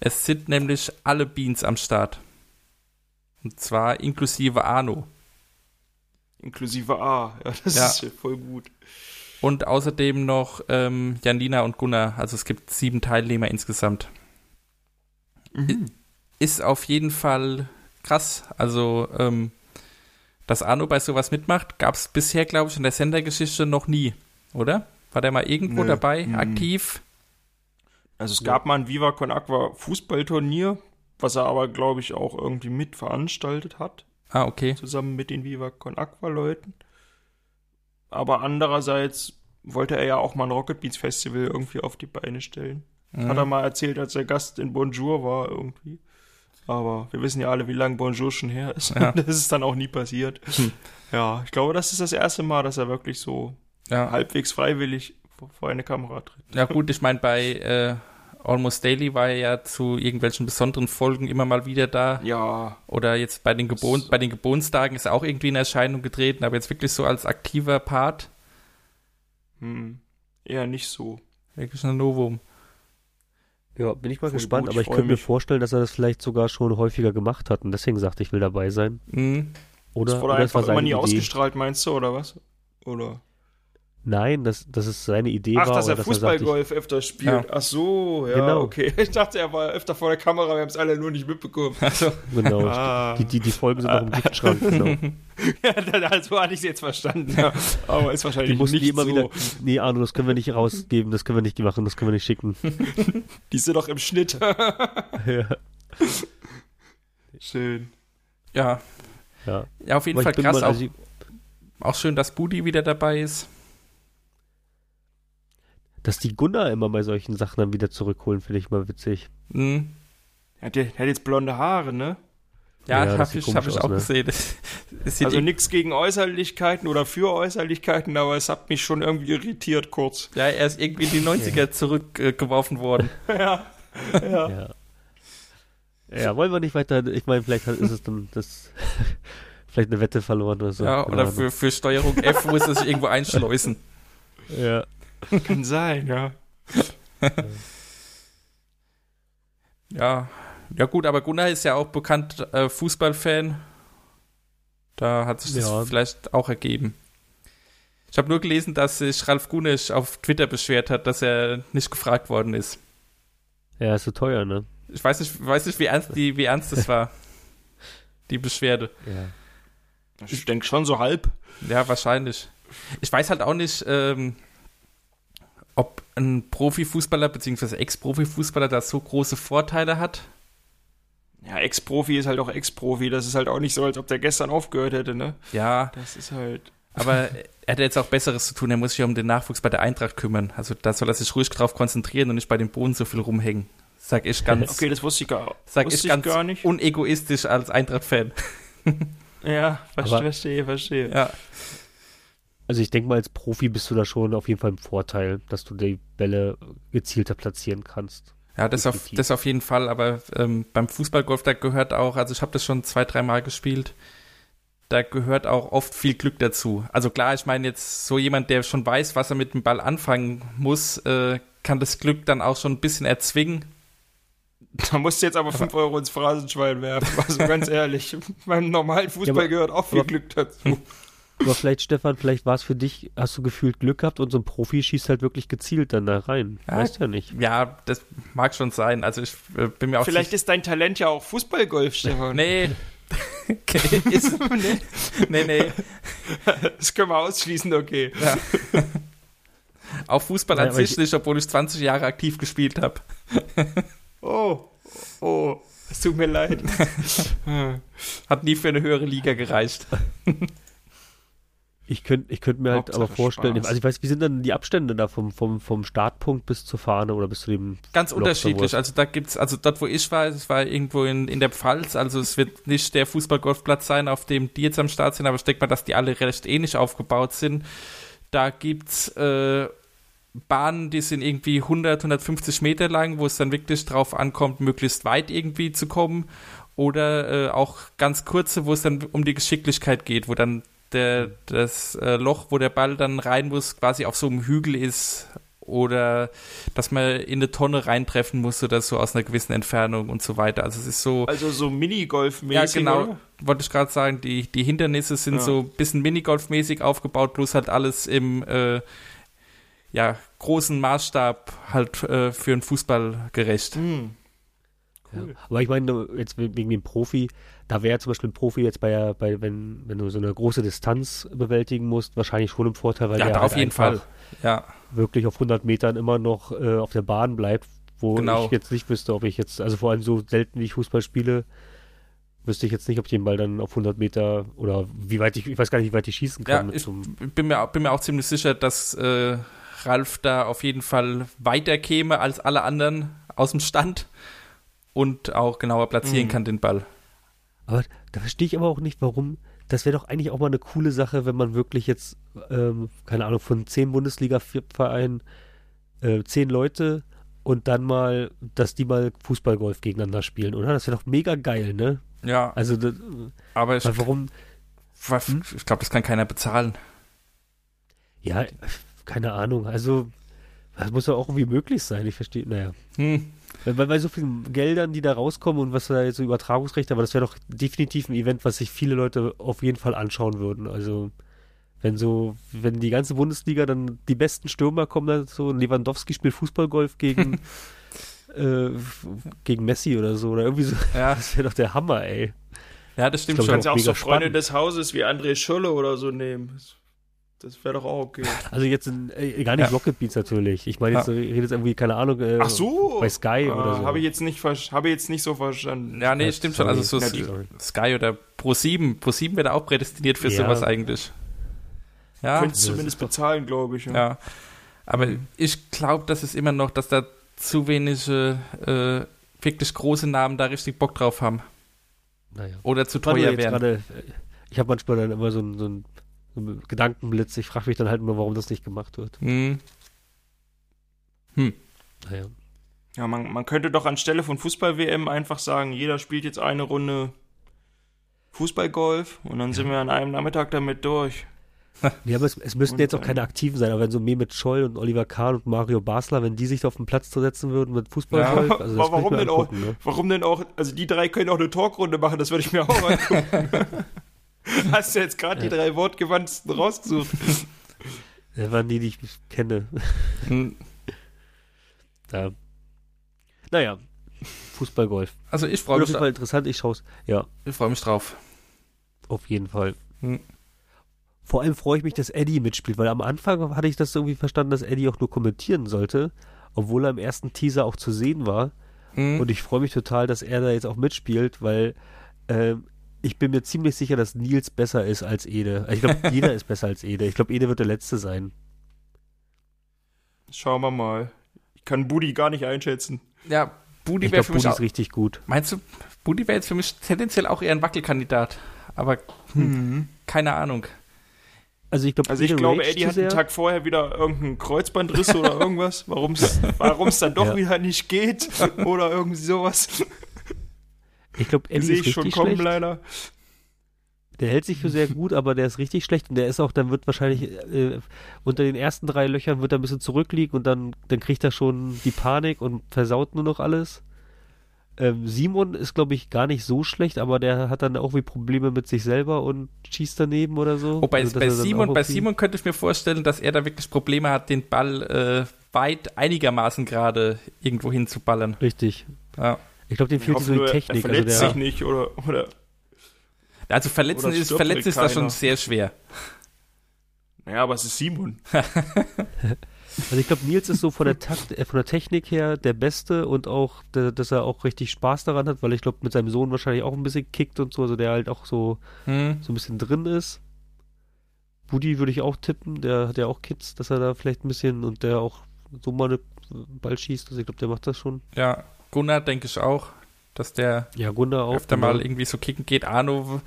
B: Es sind nämlich alle Beans am Start. Und zwar inklusive Arno.
C: Inklusive A. Ja, das
B: Ja.
C: ist ja voll gut.
B: Und außerdem noch ähm, Janina und Gunnar. Also es gibt sieben Teilnehmer insgesamt. ist auf jeden Fall krass. Also, ähm, dass Arno bei sowas mitmacht, gab es bisher, glaube ich, in der Sendergeschichte noch nie, oder? War der mal irgendwo
C: Nö.
B: dabei,
C: Mhm.
B: aktiv?
C: Also es
A: Ja.
C: gab mal ein Viva Con Aqua Fußballturnier, was er aber, glaube ich, auch irgendwie mit veranstaltet hat,
B: Ah, okay.
C: zusammen mit den Viva Con Aqua Leuten. Aber andererseits wollte er ja auch mal ein Rocket Beats Festival irgendwie auf die Beine stellen.
B: Mhm.
C: Hat er mal erzählt, als er Gast in Bonjour war irgendwie. Aber wir wissen ja alle, wie lange Bonjour schon her ist.
B: Ja.
C: Das ist dann auch nie passiert.
B: Hm.
C: Ja, ich glaube, das ist das erste Mal, dass er wirklich so
B: ja.
C: halbwegs freiwillig vor, vor eine Kamera tritt.
B: ja, gut, ich meine, bei äh, Almost Daily war er ja zu irgendwelchen besonderen Folgen immer mal wieder da.
C: Ja,
B: Oder jetzt bei den, Gebon
C: So.
B: bei den Geburtstagen ist er auch irgendwie in Erscheinung getreten, aber jetzt wirklich so als aktiver Part,
C: hm, eher nicht so.
B: wirklich ein Novum.
A: Ja, bin ich mal
C: Voll
A: gespannt,
C: gut,
A: aber
C: ich
A: ich könnte mir
C: mich.
A: vorstellen, dass er das vielleicht sogar schon häufiger gemacht hat und deswegen sagte, ich will dabei sein.
B: Mhm.
A: Oder,
C: das wurde
A: oder es war
C: einfach immer nie
A: Idee.
C: ausgestrahlt, meinst du, oder was? Oder?
A: Nein, dass, dass es seine Idee
C: Ach,
A: war.
C: dass er
A: oder dass sagt,
C: Fußballgolf öfter spielt. Ach so, ja,
A: Genau.
C: okay. Ich dachte, er war öfter vor der Kamera, wir haben es alle nur nicht mitbekommen.
B: Also,
A: Ich, genau.
C: Ah.
A: Die, die, die Folgen sind noch im Giftschrank. Genau.
C: ja, dann- so hatte ich es jetzt verstanden. Ja. Aber ist wahrscheinlich
A: Die mussten
C: nicht
A: die immer
C: so.
A: wieder. Nee, Arno, das können wir nicht rausgeben, das können wir nicht machen, das können wir nicht schicken.
C: Die sind doch im Schnitt.
A: ja.
C: Schön.
B: ja.
A: ja.
B: ja, auf jeden
A: Aber
B: Fall krass.
A: mal,
B: auch,
A: also,
B: auch schön, dass Budi wieder dabei ist.
A: Dass die Gunnar immer bei solchen Sachen dann wieder zurückholen, finde ich mal witzig.
B: Mhm.
C: Er hat, jetzt blonde Haare, ne?
B: Ja,
A: Ja, das
B: habe ich, hab ich
A: aus,
B: auch
A: ne?
B: gesehen. Das, das sieht
C: Also nichts gegen Äußerlichkeiten oder für Äußerlichkeiten, aber es hat mich schon irgendwie irritiert kurz.
B: ja, er ist irgendwie in die 90er zurückgeworfen worden.
C: ja. ja.
A: Ja. Ja, wollen wir nicht weiter. Ich meine, vielleicht ist es dann das. vielleicht eine Wette verloren oder so.
B: ja, oder für, für Steuerung F muss er sich irgendwo einschleusen.
A: Ja.
C: Kann sein, ja.
B: Ja, ja gut, aber Gunnar ist ja auch bekannt äh, Fußballfan. Da hat sich das
A: Ja.
B: vielleicht auch ergeben. Ich habe nur gelesen, dass sich Ralf Gunisch auf Twitter beschwert hat, dass er nicht gefragt worden ist.
A: Ja, ist so teuer, ne?
B: Ich weiß nicht, weiß nicht wie, ernst die, wie ernst das war. Die Beschwerde.
A: Ja.
C: Ich denke schon so halb.
B: Ja, wahrscheinlich. Ich weiß halt auch nicht, ähm, ob ein Profifußballer bzw. Ex-Profifußballer da so große Vorteile hat.
C: Ja, Ex-Profi ist halt auch Ex-Profi. Das ist halt auch nicht so, als ob der gestern aufgehört hätte, ne?
B: Ja,
C: Das ist halt.
B: aber er hat jetzt auch Besseres zu tun. Er muss sich ja um den Nachwuchs bei der Eintracht kümmern. Also da soll er sich ruhig drauf konzentrieren und nicht bei den Boden so viel rumhängen. Sag ich ganz,
C: Okay, das wusste ich gar,
B: sag ich ganz
C: gar nicht.
B: unegoistisch als Eintracht-Fan.
C: Ja,
A: Aber-
C: verstehe, verstehe.
B: Ja.
A: Also ich denke mal, als Profi bist du da schon auf jeden Fall im Vorteil, dass du die Bälle gezielter platzieren kannst.
B: Ja, das auf, das auf jeden Fall, aber ähm, beim Fußballgolf, da gehört auch, also ich habe das schon zwei, dreimal gespielt, da gehört auch oft viel Glück dazu. Also klar, ich meine jetzt so jemand, der schon weiß, was er mit dem Ball anfangen muss, äh, kann das Glück dann auch schon ein bisschen erzwingen.
C: Da musst du jetzt aber 5 Euro ins Phrasenschwein werfen. Also ganz ehrlich, beim normalen Fußball
A: Ja, aber-
C: gehört auch viel
A: aber-
C: Glück dazu.
A: Aber vielleicht, Stefan, vielleicht war es für dich, hast du gefühlt Glück gehabt und so ein Profi schießt halt wirklich gezielt dann da rein.
B: Ja.
A: Weißt ja nicht.
B: Ja, das mag schon sein. Also ich äh, bin mir auch
C: Vielleicht ist dein Talent ja auch Fußballgolf, Stefan.
B: Nee. ist, nee, nee.
C: Das können wir ausschließen, okay.
B: Ja. Auch Fußball an sich
A: ich-
B: nicht, obwohl ich 20 Jahre aktiv gespielt habe.
C: Oh, oh, es tut mir leid.
B: Hat nie für eine höhere Liga gereicht.
A: Ich könnte ich könnt mir halt
C: Hauptsache
A: aber vorstellen,
C: Spaß.
A: also ich weiß, wie sind dann die Abstände da vom, vom, vom Startpunkt bis zur Fahne oder bis zu dem
B: Ganz
A: Loch
B: unterschiedlich. Also da gibt's, also dort, wo ich war, es war irgendwo in, in der Pfalz, also es wird nicht der Fußballgolfplatz sein, auf dem die jetzt am Start sind, aber ich denke mal, dass die alle recht ähnlich aufgebaut sind. Da gibt's äh, Bahnen, die sind irgendwie 100, 150 Meter lang, wo es dann wirklich drauf ankommt, möglichst weit irgendwie zu kommen. Oder äh, auch ganz kurze, wo es dann um die Geschicklichkeit geht, wo dann der, das äh, Loch, wo der Ball dann rein muss, quasi auf so einem Hügel ist. Oder dass man in eine Tonne reintreffen muss oder so aus einer gewissen Entfernung und so weiter. Also es ist so.
C: Also so Minigolf-mäßig,
B: Ja, genau.
C: oder?
B: Wollte ich gerade sagen, die, die Hindernisse sind
C: Ja.
B: so ein bisschen Minigolf-mäßig aufgebaut, bloß halt alles im äh, ja, großen Maßstab halt äh, für einen Fußball gerecht.
C: Hm.
A: Ja. Aber ich meine, jetzt wegen dem Profi, da wäre zum Beispiel ein Profi jetzt bei, bei wenn, wenn du so eine große Distanz bewältigen musst, wahrscheinlich schon im Vorteil, weil
B: Ja,
A: der halt
B: auf jeden Fall. Ja,
A: wirklich auf 100 Metern immer noch äh, auf der Bahn bleibt, wo
B: Genau.
A: ich jetzt nicht wüsste, ob ich jetzt, also vor allem so selten wie ich Fußball spiele, wüsste ich jetzt nicht, ob ich den Ball dann auf 100 Meter oder wie weit ich, ich weiß gar nicht, wie weit ich schießen kann.
B: ja ich bin mir, bin mir auch ziemlich sicher, dass äh, Ralf da auf jeden Fall weiter käme als alle anderen aus dem Stand und auch genauer platzieren
C: Mhm.
B: kann, den Ball.
A: Aber da verstehe ich aber auch nicht, warum. Das wäre doch eigentlich auch mal eine coole Sache, wenn man wirklich jetzt, ähm, keine Ahnung, von zehn Bundesliga-Vereinen äh, zehn Leute und dann mal, dass die mal Fußballgolf gegeneinander spielen, oder? Das wäre doch mega geil, ne?
B: Ja,
A: Also, das,
B: aber ich,
A: warum?
B: ich glaube, das kann keiner bezahlen.
A: Ja, keine Ahnung. Also, das muss doch auch irgendwie möglich sein. Ich verstehe, naja.
B: Hm.
A: Weil bei, bei so vielen Geldern, die da rauskommen und was da jetzt so Übertragungsrechte, aber das wäre doch definitiv ein Event, was sich viele Leute auf jeden Fall anschauen würden. Also, Wenn so, wenn die ganze Bundesliga dann die besten Stürmer kommen, dann so Lewandowski spielt Fußballgolf gegen, äh, gegen Messi oder so, oder irgendwie so.
B: Ja,
A: Das wäre doch der Hammer, ey.
B: ja das stimmt
A: Ich
C: Du
A: glaub,
B: schon.
C: kannst ja auch so Freunde
A: spannend.
C: des Hauses wie André Schürrle oder so nehmen. Das, wäre doch auch okay.
A: Also jetzt in, äh, gar nicht
B: Ja.
A: Rocket Beats natürlich. Ich meine, jetzt
B: Ja.
A: äh, redet jetzt irgendwie, keine Ahnung, äh,
C: Ach so.
A: bei Sky oder so.
C: Habe ich jetzt nicht habe ich jetzt nicht so verstanden.
B: Ja, nee,
A: Ja,
B: stimmt schon. Also so
A: sorry. Sorry.
B: Sky oder Pro7. Pro7 wäre da auch prädestiniert für
A: Ja.
B: sowas eigentlich. Ja,
C: Könntest
A: das
C: zumindest bezahlen, glaube ich. Ja.
B: ja. Aber ich glaube, das ist immer noch, dass da zu wenige äh, wirklich große Namen da richtig Bock drauf haben.
A: Naja.
B: Oder zu teuer werden.
A: gerade, äh, ich habe manchmal dann immer so ein, so einen Gedankenblitz. Ich frage mich dann halt immer, warum das nicht gemacht wird.
B: Hm.
A: Naja.
C: Ja, man, man könnte doch anstelle von Fußball-WM einfach sagen, jeder spielt jetzt eine Runde Fußballgolf und dann sind wir an einem Nachmittag damit durch.
A: Ja, aber es, es müssten jetzt auch keine Aktiven sein, aber wenn so Mehmet Scholl und Oliver Kahn und Mario Basler, wenn die sich da auf den Platz setzen würden mit Fußballgolf,
C: Ja,
A: also das
C: warum
A: könnte ich mir
C: denn auch?
A: Ne?
C: Warum denn auch, also die drei können auch eine Talkrunde machen, das würde ich mir auch angucken. Hast du jetzt gerade die drei wortgewandtesten rausgesucht?
A: Das waren die, die ich kenne.
B: Hm.
A: Ja. Naja, Fußballgolf.
B: Also ich freue
A: Auf
B: mich,
A: jeden Fall interessant, ich schaue es. Ja,
B: ich freu mich drauf.
A: auf jeden Fall.
B: Hm.
A: Vor allem freue ich mich, dass Eddie mitspielt, weil am Anfang hatte ich das irgendwie verstanden, dass Eddie auch nur kommentieren sollte, obwohl er im ersten Teaser auch zu sehen war.
B: Hm.
A: Und ich freue mich total, dass er da jetzt auch mitspielt, weil ähm, ich bin mir ziemlich sicher, dass Nils besser ist als Ede. Ich glaube, jeder ist besser als Ede. Ich glaube, Ede wird der Letzte sein.
C: Schauen wir mal. Ich kann Budi gar nicht einschätzen.
B: Ja, Budi wäre für mich
A: Budi
B: auch,
A: ist richtig gut.
B: Meinst du, Budi wäre jetzt für mich tendenziell auch eher ein Wackelkandidat. Aber keine Ahnung.
A: Also ich glaube,
C: Also ich
A: Ede
C: glaube, Eddie hat einen. Tag vorher wieder irgendeinen Kreuzbandriss oder irgendwas, warum es dann doch
A: Ja.
C: wieder nicht geht oder irgendwie sowas.
A: Ich glaube, Eddie
C: Sehe
A: ist
C: ich schon kommen
A: schlecht.
C: leider.
A: Der hält sich für sehr gut, aber der ist richtig schlecht und der ist auch, dann wird wahrscheinlich äh, unter den ersten drei Löchern wird er ein bisschen zurückliegen und dann, dann kriegt er schon die Panik und versaut nur noch alles. Ähm, Simon ist, glaube ich, gar nicht so schlecht, aber der hat dann auch wie Probleme mit sich selber und schießt daneben oder so.
B: Oh, bei,
A: Also,
B: bei, Simon, bei Simon könnte ich mir vorstellen, dass er da wirklich Probleme hat, den Ball äh, weit einigermaßen gerade irgendwo hinzuballern.
A: Richtig.
B: Ja.
A: Ich glaube, dem fehlt so die
C: nur, er
A: Technik.
C: verletzt
A: Also
C: sich
A: der,
C: nicht oder, oder
B: Also verletzen
C: Oder
B: ist, verletzen ist da
C: keiner.
B: schon sehr schwer.
C: naja, aber es ist Simon.
A: also ich glaube, Nils ist so von der, Takt, äh, von der Technik her der Beste und auch, der, dass er auch richtig Spaß daran hat, weil ich glaube, mit seinem Sohn wahrscheinlich auch ein bisschen kickt und so, also der halt auch so
B: Hm.
A: so ein bisschen drin ist. Budi würde ich auch tippen, der hat ja auch Kids, dass er da vielleicht ein bisschen und der auch so mal einen Ball schießt. Also ich glaube, der macht das schon.
B: Ja, Gunnar denke ich auch, dass der
A: Ja, Gunnar auch.
B: öfter
A: genau.
B: mal irgendwie so kicken geht. Arno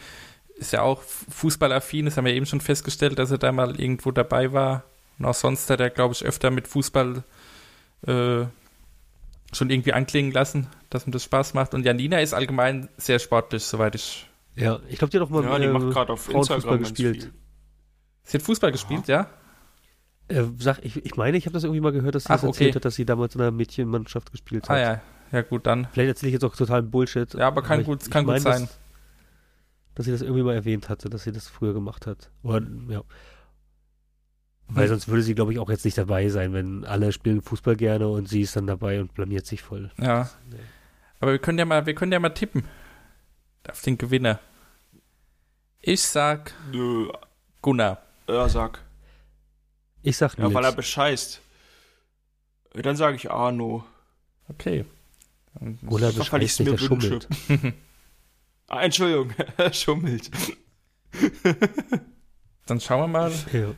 B: ist ja auch fußballaffin, das haben wir eben schon festgestellt, dass er da mal irgendwo dabei war. Und auch sonst hat er, glaube ich, öfter mit Fußball äh, schon irgendwie anklingen lassen, dass ihm das Spaß macht. Und Janina ist allgemein sehr sportlich, soweit ich.
A: Ja, ich glaube, die hat auch mal
C: Ja, die
A: äh,
C: macht gerade auf
A: Frauenfußball
C: Instagram
A: gespielt.
C: viel.
B: Sie hat Fußball gespielt, ja?
A: Äh, sag, ich, ich meine, ich habe das irgendwie mal gehört, dass sie
B: Ach,
A: das erzählt
B: okay.
A: hat, dass sie damals in einer Mädchenmannschaft gespielt hat.
B: Ah ja, ja gut, dann.
A: Vielleicht erzähle ich jetzt auch totalen Bullshit.
B: Ja, aber kann
A: ich-
B: gut,
A: ich
B: kann gut
A: meine,
B: sein.
A: Dass, dass sie das irgendwie mal erwähnt hatte, dass sie das früher gemacht hat. Oder, ja. Weil
B: Hm.
A: sonst würde sie, glaube ich, auch jetzt nicht dabei sein, wenn alle spielen Fußball gerne und sie ist dann dabei und blamiert sich voll.
B: Ja.
A: Nee.
B: Aber wir können ja mal, wir können ja mal tippen. Auf den Gewinner. Ich sag
C: Nö,
B: Gunnar.
C: er sag.
A: Ich sag
C: Ja,
A: Nils.
C: weil er bescheißt. Dann sage ich Arno.
B: Okay.
A: Bescheißt
C: ich's
A: nicht,
C: mir
A: der schummelt.
C: Ah, Entschuldigung, er schummelt.
B: Dann schauen wir mal,
A: Ja.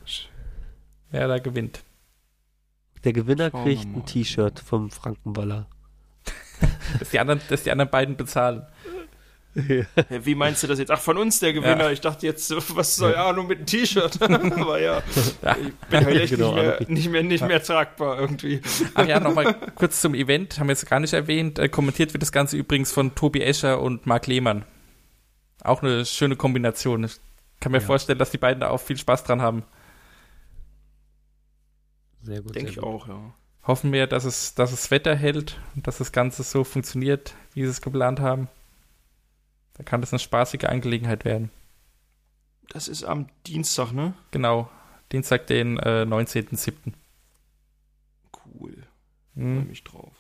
B: wer da gewinnt.
A: Der Gewinner
C: Schauen
A: kriegt ein T-Shirt vom Frankenwaller.
B: Dass die anderen, dass die anderen beiden bezahlen.
C: Hä, Wie meinst du das jetzt? Ach, von uns der Gewinner. Ich dachte jetzt, was soll Arno mit dem T-Shirt? Aber ja,
B: Ja.
C: ich bin halt echt
A: Genau,
C: nicht, mehr, nicht mehr, nicht mehr tragbar irgendwie.
B: Ach ja, nochmal kurz zum Event, haben wir jetzt gar nicht erwähnt. Äh, kommentiert wird das Ganze übrigens von Tobi Escher und Marc Lehmann. Auch eine schöne Kombination. Ich kann mir
A: Ja.
B: vorstellen, dass die beiden da auch viel Spaß dran haben.
A: Sehr gut.
C: Denke ich
A: gut.
C: auch, ja.
B: Hoffen wir, dass es, dass es Wetter hält und dass das Ganze so funktioniert, wie sie es geplant haben. Da kann das eine spaßige Angelegenheit werden.
C: Das ist am Dienstag, ne?
B: Genau. Dienstag, den äh, 19.07.
C: Cool.
B: Hm.
C: Freue mich drauf.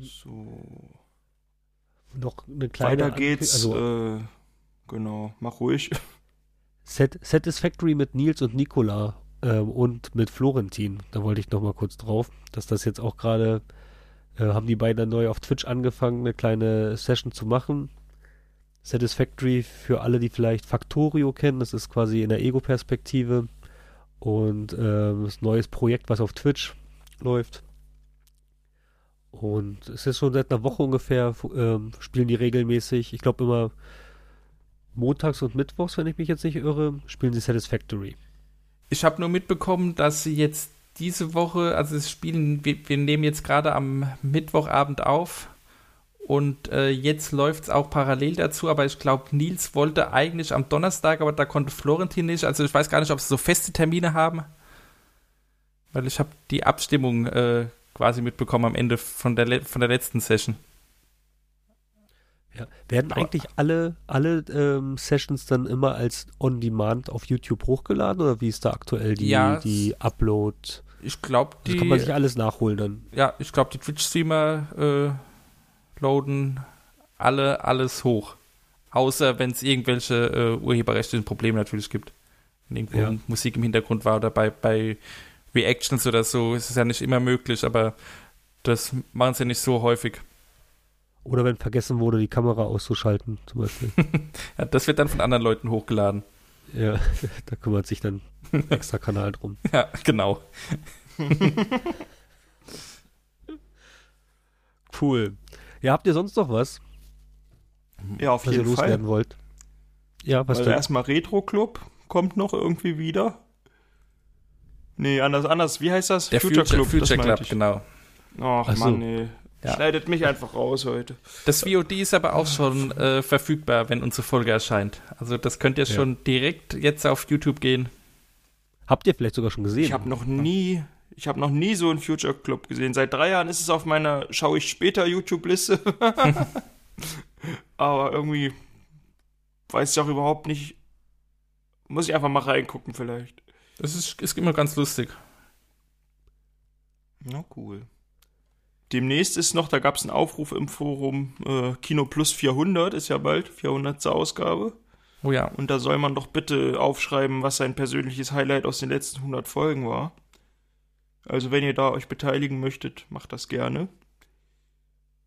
C: So.
A: Noch eine kleine
C: Weiter geht's.
A: Also
C: äh, genau, mach ruhig.
A: Sat Satisfactory mit Nils und Nicola ähm, und mit Florentin. Da wollte ich noch mal kurz drauf, dass das jetzt auch gerade äh, haben die beiden dann neu auf Twitch angefangen, eine kleine Session zu machen. Satisfactory für alle, die vielleicht Factorio kennen, das ist quasi in der Ego-Perspektive und ähm, das neues Projekt, was auf Twitch läuft. Und es ist schon seit einer Woche ungefähr, ähm, spielen die regelmäßig. Ich glaube immer montags und mittwochs, wenn ich mich jetzt nicht irre, spielen sie Satisfactory.
B: Ich habe nur mitbekommen, dass sie jetzt diese Woche, also es spielen, wir, wir nehmen jetzt gerade am Mittwochabend auf und äh, jetzt läuft es auch parallel dazu, aber ich glaube, Nils wollte eigentlich am Donnerstag, aber da konnte Florentin nicht. Also ich weiß gar nicht, ob sie so feste Termine haben, weil ich habe die Abstimmung äh, quasi mitbekommen am Ende von der, von der letzten Session.
A: Ja. Werden eigentlich alle, alle ähm, Sessions dann immer als On-Demand auf YouTube hochgeladen oder wie ist da aktuell die,
B: Ja,
A: die Upload?
B: Ich glaube,
A: Das
B: die,
A: kann man sich alles nachholen dann.
B: ja, ich glaube, die Twitch-Streamer äh, loaden alle alles hoch. Außer wenn es irgendwelche äh, urheberrechtlichen Probleme natürlich gibt. Wenn irgendwo
A: Ja.
B: Musik im Hintergrund war oder bei, bei Reactions oder so, ist es ja nicht immer möglich, aber das machen sie nicht so häufig.
A: Oder wenn vergessen wurde, die Kamera auszuschalten, zum Beispiel.
B: Ja, das wird dann von anderen Leuten hochgeladen.
A: Ja, da kümmert sich dann ein extra Kanal drum.
B: Ja, genau.
A: Cool. Ja, habt ihr sonst noch was,
C: Ja, auf
A: was ihr
C: jeden Fall.
A: loswerden wollt? Ja, was
C: Also
A: denn?
C: erstmal Retro Club kommt noch irgendwie wieder. Nee, anders, anders. Wie heißt das?
B: Der Future, Future,
C: das meinte
B: Club,
C: ich.
B: genau.
C: Ach,
A: Ach so.
C: Mann, nee.
B: Ja.
C: Schneidet mich einfach raus heute.
B: Das VOD ist aber auch schon äh, verfügbar, wenn unsere Folge erscheint. Also das könnt ihr
A: Ja.
B: schon direkt jetzt auf YouTube gehen.
A: Habt ihr vielleicht sogar schon gesehen?
C: Ich habe noch nie, ich habe noch nie so einen Future Club gesehen. Seit drei Jahren ist es auf meiner schaue ich später YouTube-Liste. Aber irgendwie weiß ich auch überhaupt nicht. Muss ich einfach mal reingucken vielleicht.
B: Das ist, ist immer ganz lustig.
C: Na cool. Demnächst ist noch, da gab es einen Aufruf im Forum, äh, Kino Plus 400 ist ja bald, 400. Ausgabe.
B: Oh ja.
C: Und da soll man doch bitte aufschreiben, was sein persönliches Highlight aus den letzten 100 Folgen war. Also wenn ihr da euch beteiligen möchtet, macht das gerne.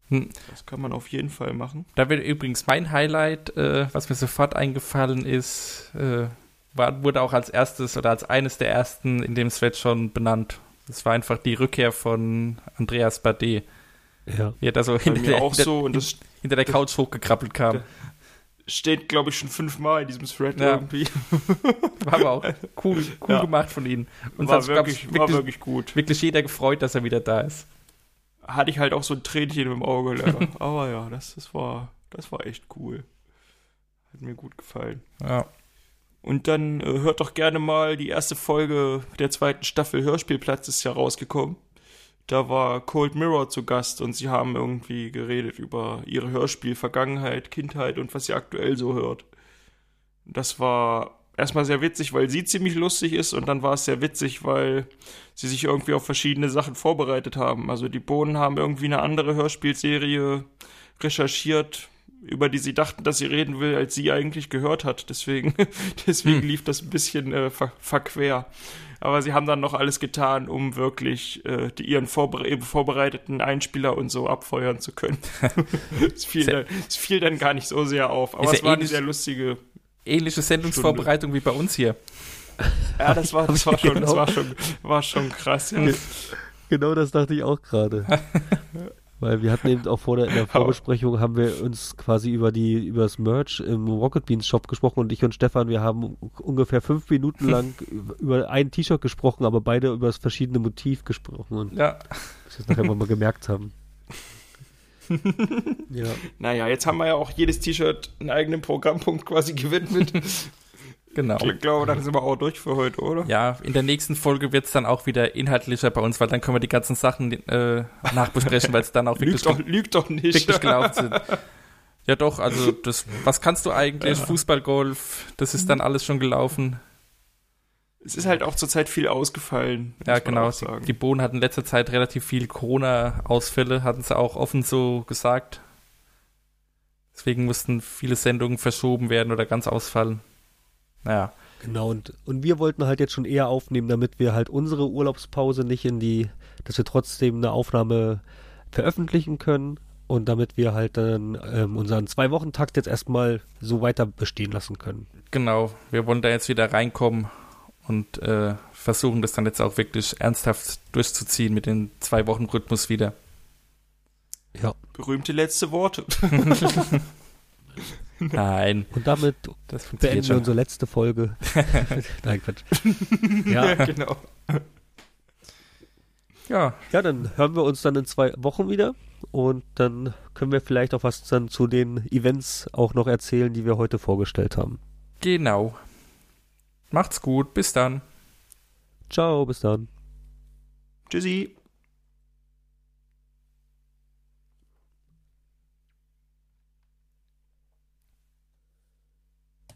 B: Hm.
C: Das kann man auf jeden Fall machen.
B: Da wird übrigens mein Highlight, äh, was mir sofort eingefallen ist, äh, war, wurde auch als erstes oder als eines der ersten in dem Thread schon benannt. Das war einfach die Rückkehr von Andreas Bade.
A: Ja.
B: Wie er da so hinter der,
C: auch so und das
B: hinter der Couch hochgekrabbelt kam.
C: steht, glaube ich, schon fünfmal in diesem Thread
B: Ja.
C: irgendwie.
B: War aber auch cool, cool
C: Ja.
B: gemacht von ihnen. Und
C: war, wirklich,
B: ich,
C: war
B: wirklich,
C: wirklich gut.
B: wirklich jeder gefreut, dass er wieder da ist.
C: Hatte ich halt auch so ein Tränchen im Auge leider. Aber ja, das, das, war, das war echt cool. Hat mir gut gefallen.
B: Ja.
C: Und dann äh, hört doch gerne mal die erste Folge der zweiten Staffel Hörspielplatz ist ja rausgekommen. Da war Cold Mirror zu Gast und sie haben irgendwie geredet über ihre Hörspiel-Vergangenheit, Kindheit und was sie aktuell so hört. Das war erstmal sehr witzig, weil sie ziemlich lustig ist und dann war es sehr witzig, weil sie sich irgendwie auf verschiedene Sachen vorbereitet haben. Also die Bohnen haben irgendwie eine andere Hörspielserie recherchiert, über die sie dachten, dass sie reden will, als sie eigentlich gehört hat. Deswegen, deswegen
B: Hm.
C: lief das ein bisschen äh, ver verquer. Aber sie haben dann noch alles getan, um wirklich äh, die, ihren vorbere vorbereiteten Einspieler und so abfeuern zu können. es, fiel dann, es fiel dann gar nicht so sehr auf. Aber es war eine sehr lustige.
B: Ähnliche Sendungsvorbereitung wie bei uns hier.
C: Ja, das war, das war schon, das
A: Genau.
C: war schon, war schon krass. Ja.
A: Genau das dachte ich auch gerade. Weil wir hatten eben auch vor der, in der Vorbesprechung haben wir uns quasi über die über das Merch im Rocket Beans Shop gesprochen und ich und Stefan, wir haben ungefähr fünf Minuten lang über- ein T-Shirt gesprochen, aber beide über das verschiedene Motiv gesprochen und
B: Ja.
A: es nachher mal gemerkt haben. ja.
C: Naja, jetzt haben wir ja auch jedes T-Shirt einen eigenen Programmpunkt quasi gewidmet.
B: Genau.
C: Ich glaube, dann sind wir auch durch für heute, oder?
B: Ja, in der nächsten Folge wird es dann auch wieder inhaltlicher bei uns, weil dann können wir die ganzen Sachen äh, nachbesprechen, weil es dann auch wirklich,
C: doch, lügt doch nicht.
B: wirklich gelaufen sind. Ja, doch, also das, was kannst du eigentlich? Ja. Fußball, Golf, das ist dann alles schon gelaufen.
C: Es ist halt auch zurzeit viel ausgefallen.
B: Ja, genau. Die, die Bohnen hatten in letzter Zeit relativ viel Corona-Ausfälle, hatten sie auch offen so gesagt. Deswegen mussten viele Sendungen verschoben werden oder ganz ausfallen. Naja.
A: Genau, und, und wir wollten halt jetzt schon eher aufnehmen, damit wir halt unsere Urlaubspause nicht in die, dass wir trotzdem eine Aufnahme veröffentlichen können und damit wir halt dann ähm, unseren Zwei-Wochen-Takt jetzt erstmal so weiter bestehen lassen können.
B: Genau, wir wollen da jetzt wieder reinkommen und äh, versuchen das dann jetzt auch wirklich ernsthaft durchzuziehen mit dem Zwei-Wochen-Rhythmus wieder.
C: Ja. Berühmte letzte Worte.
B: Nein.
A: Und damit beenden wir unsere letzte Folge. Nein, Quatsch. Ja, genau. Ja. Ja, dann hören wir uns dann in zwei Wochen wieder und dann können wir vielleicht auch was dann zu den Events auch noch erzählen, die wir heute vorgestellt haben.
B: Genau. Macht's gut, bis dann.
A: Ciao, bis dann.
C: Tschüssi.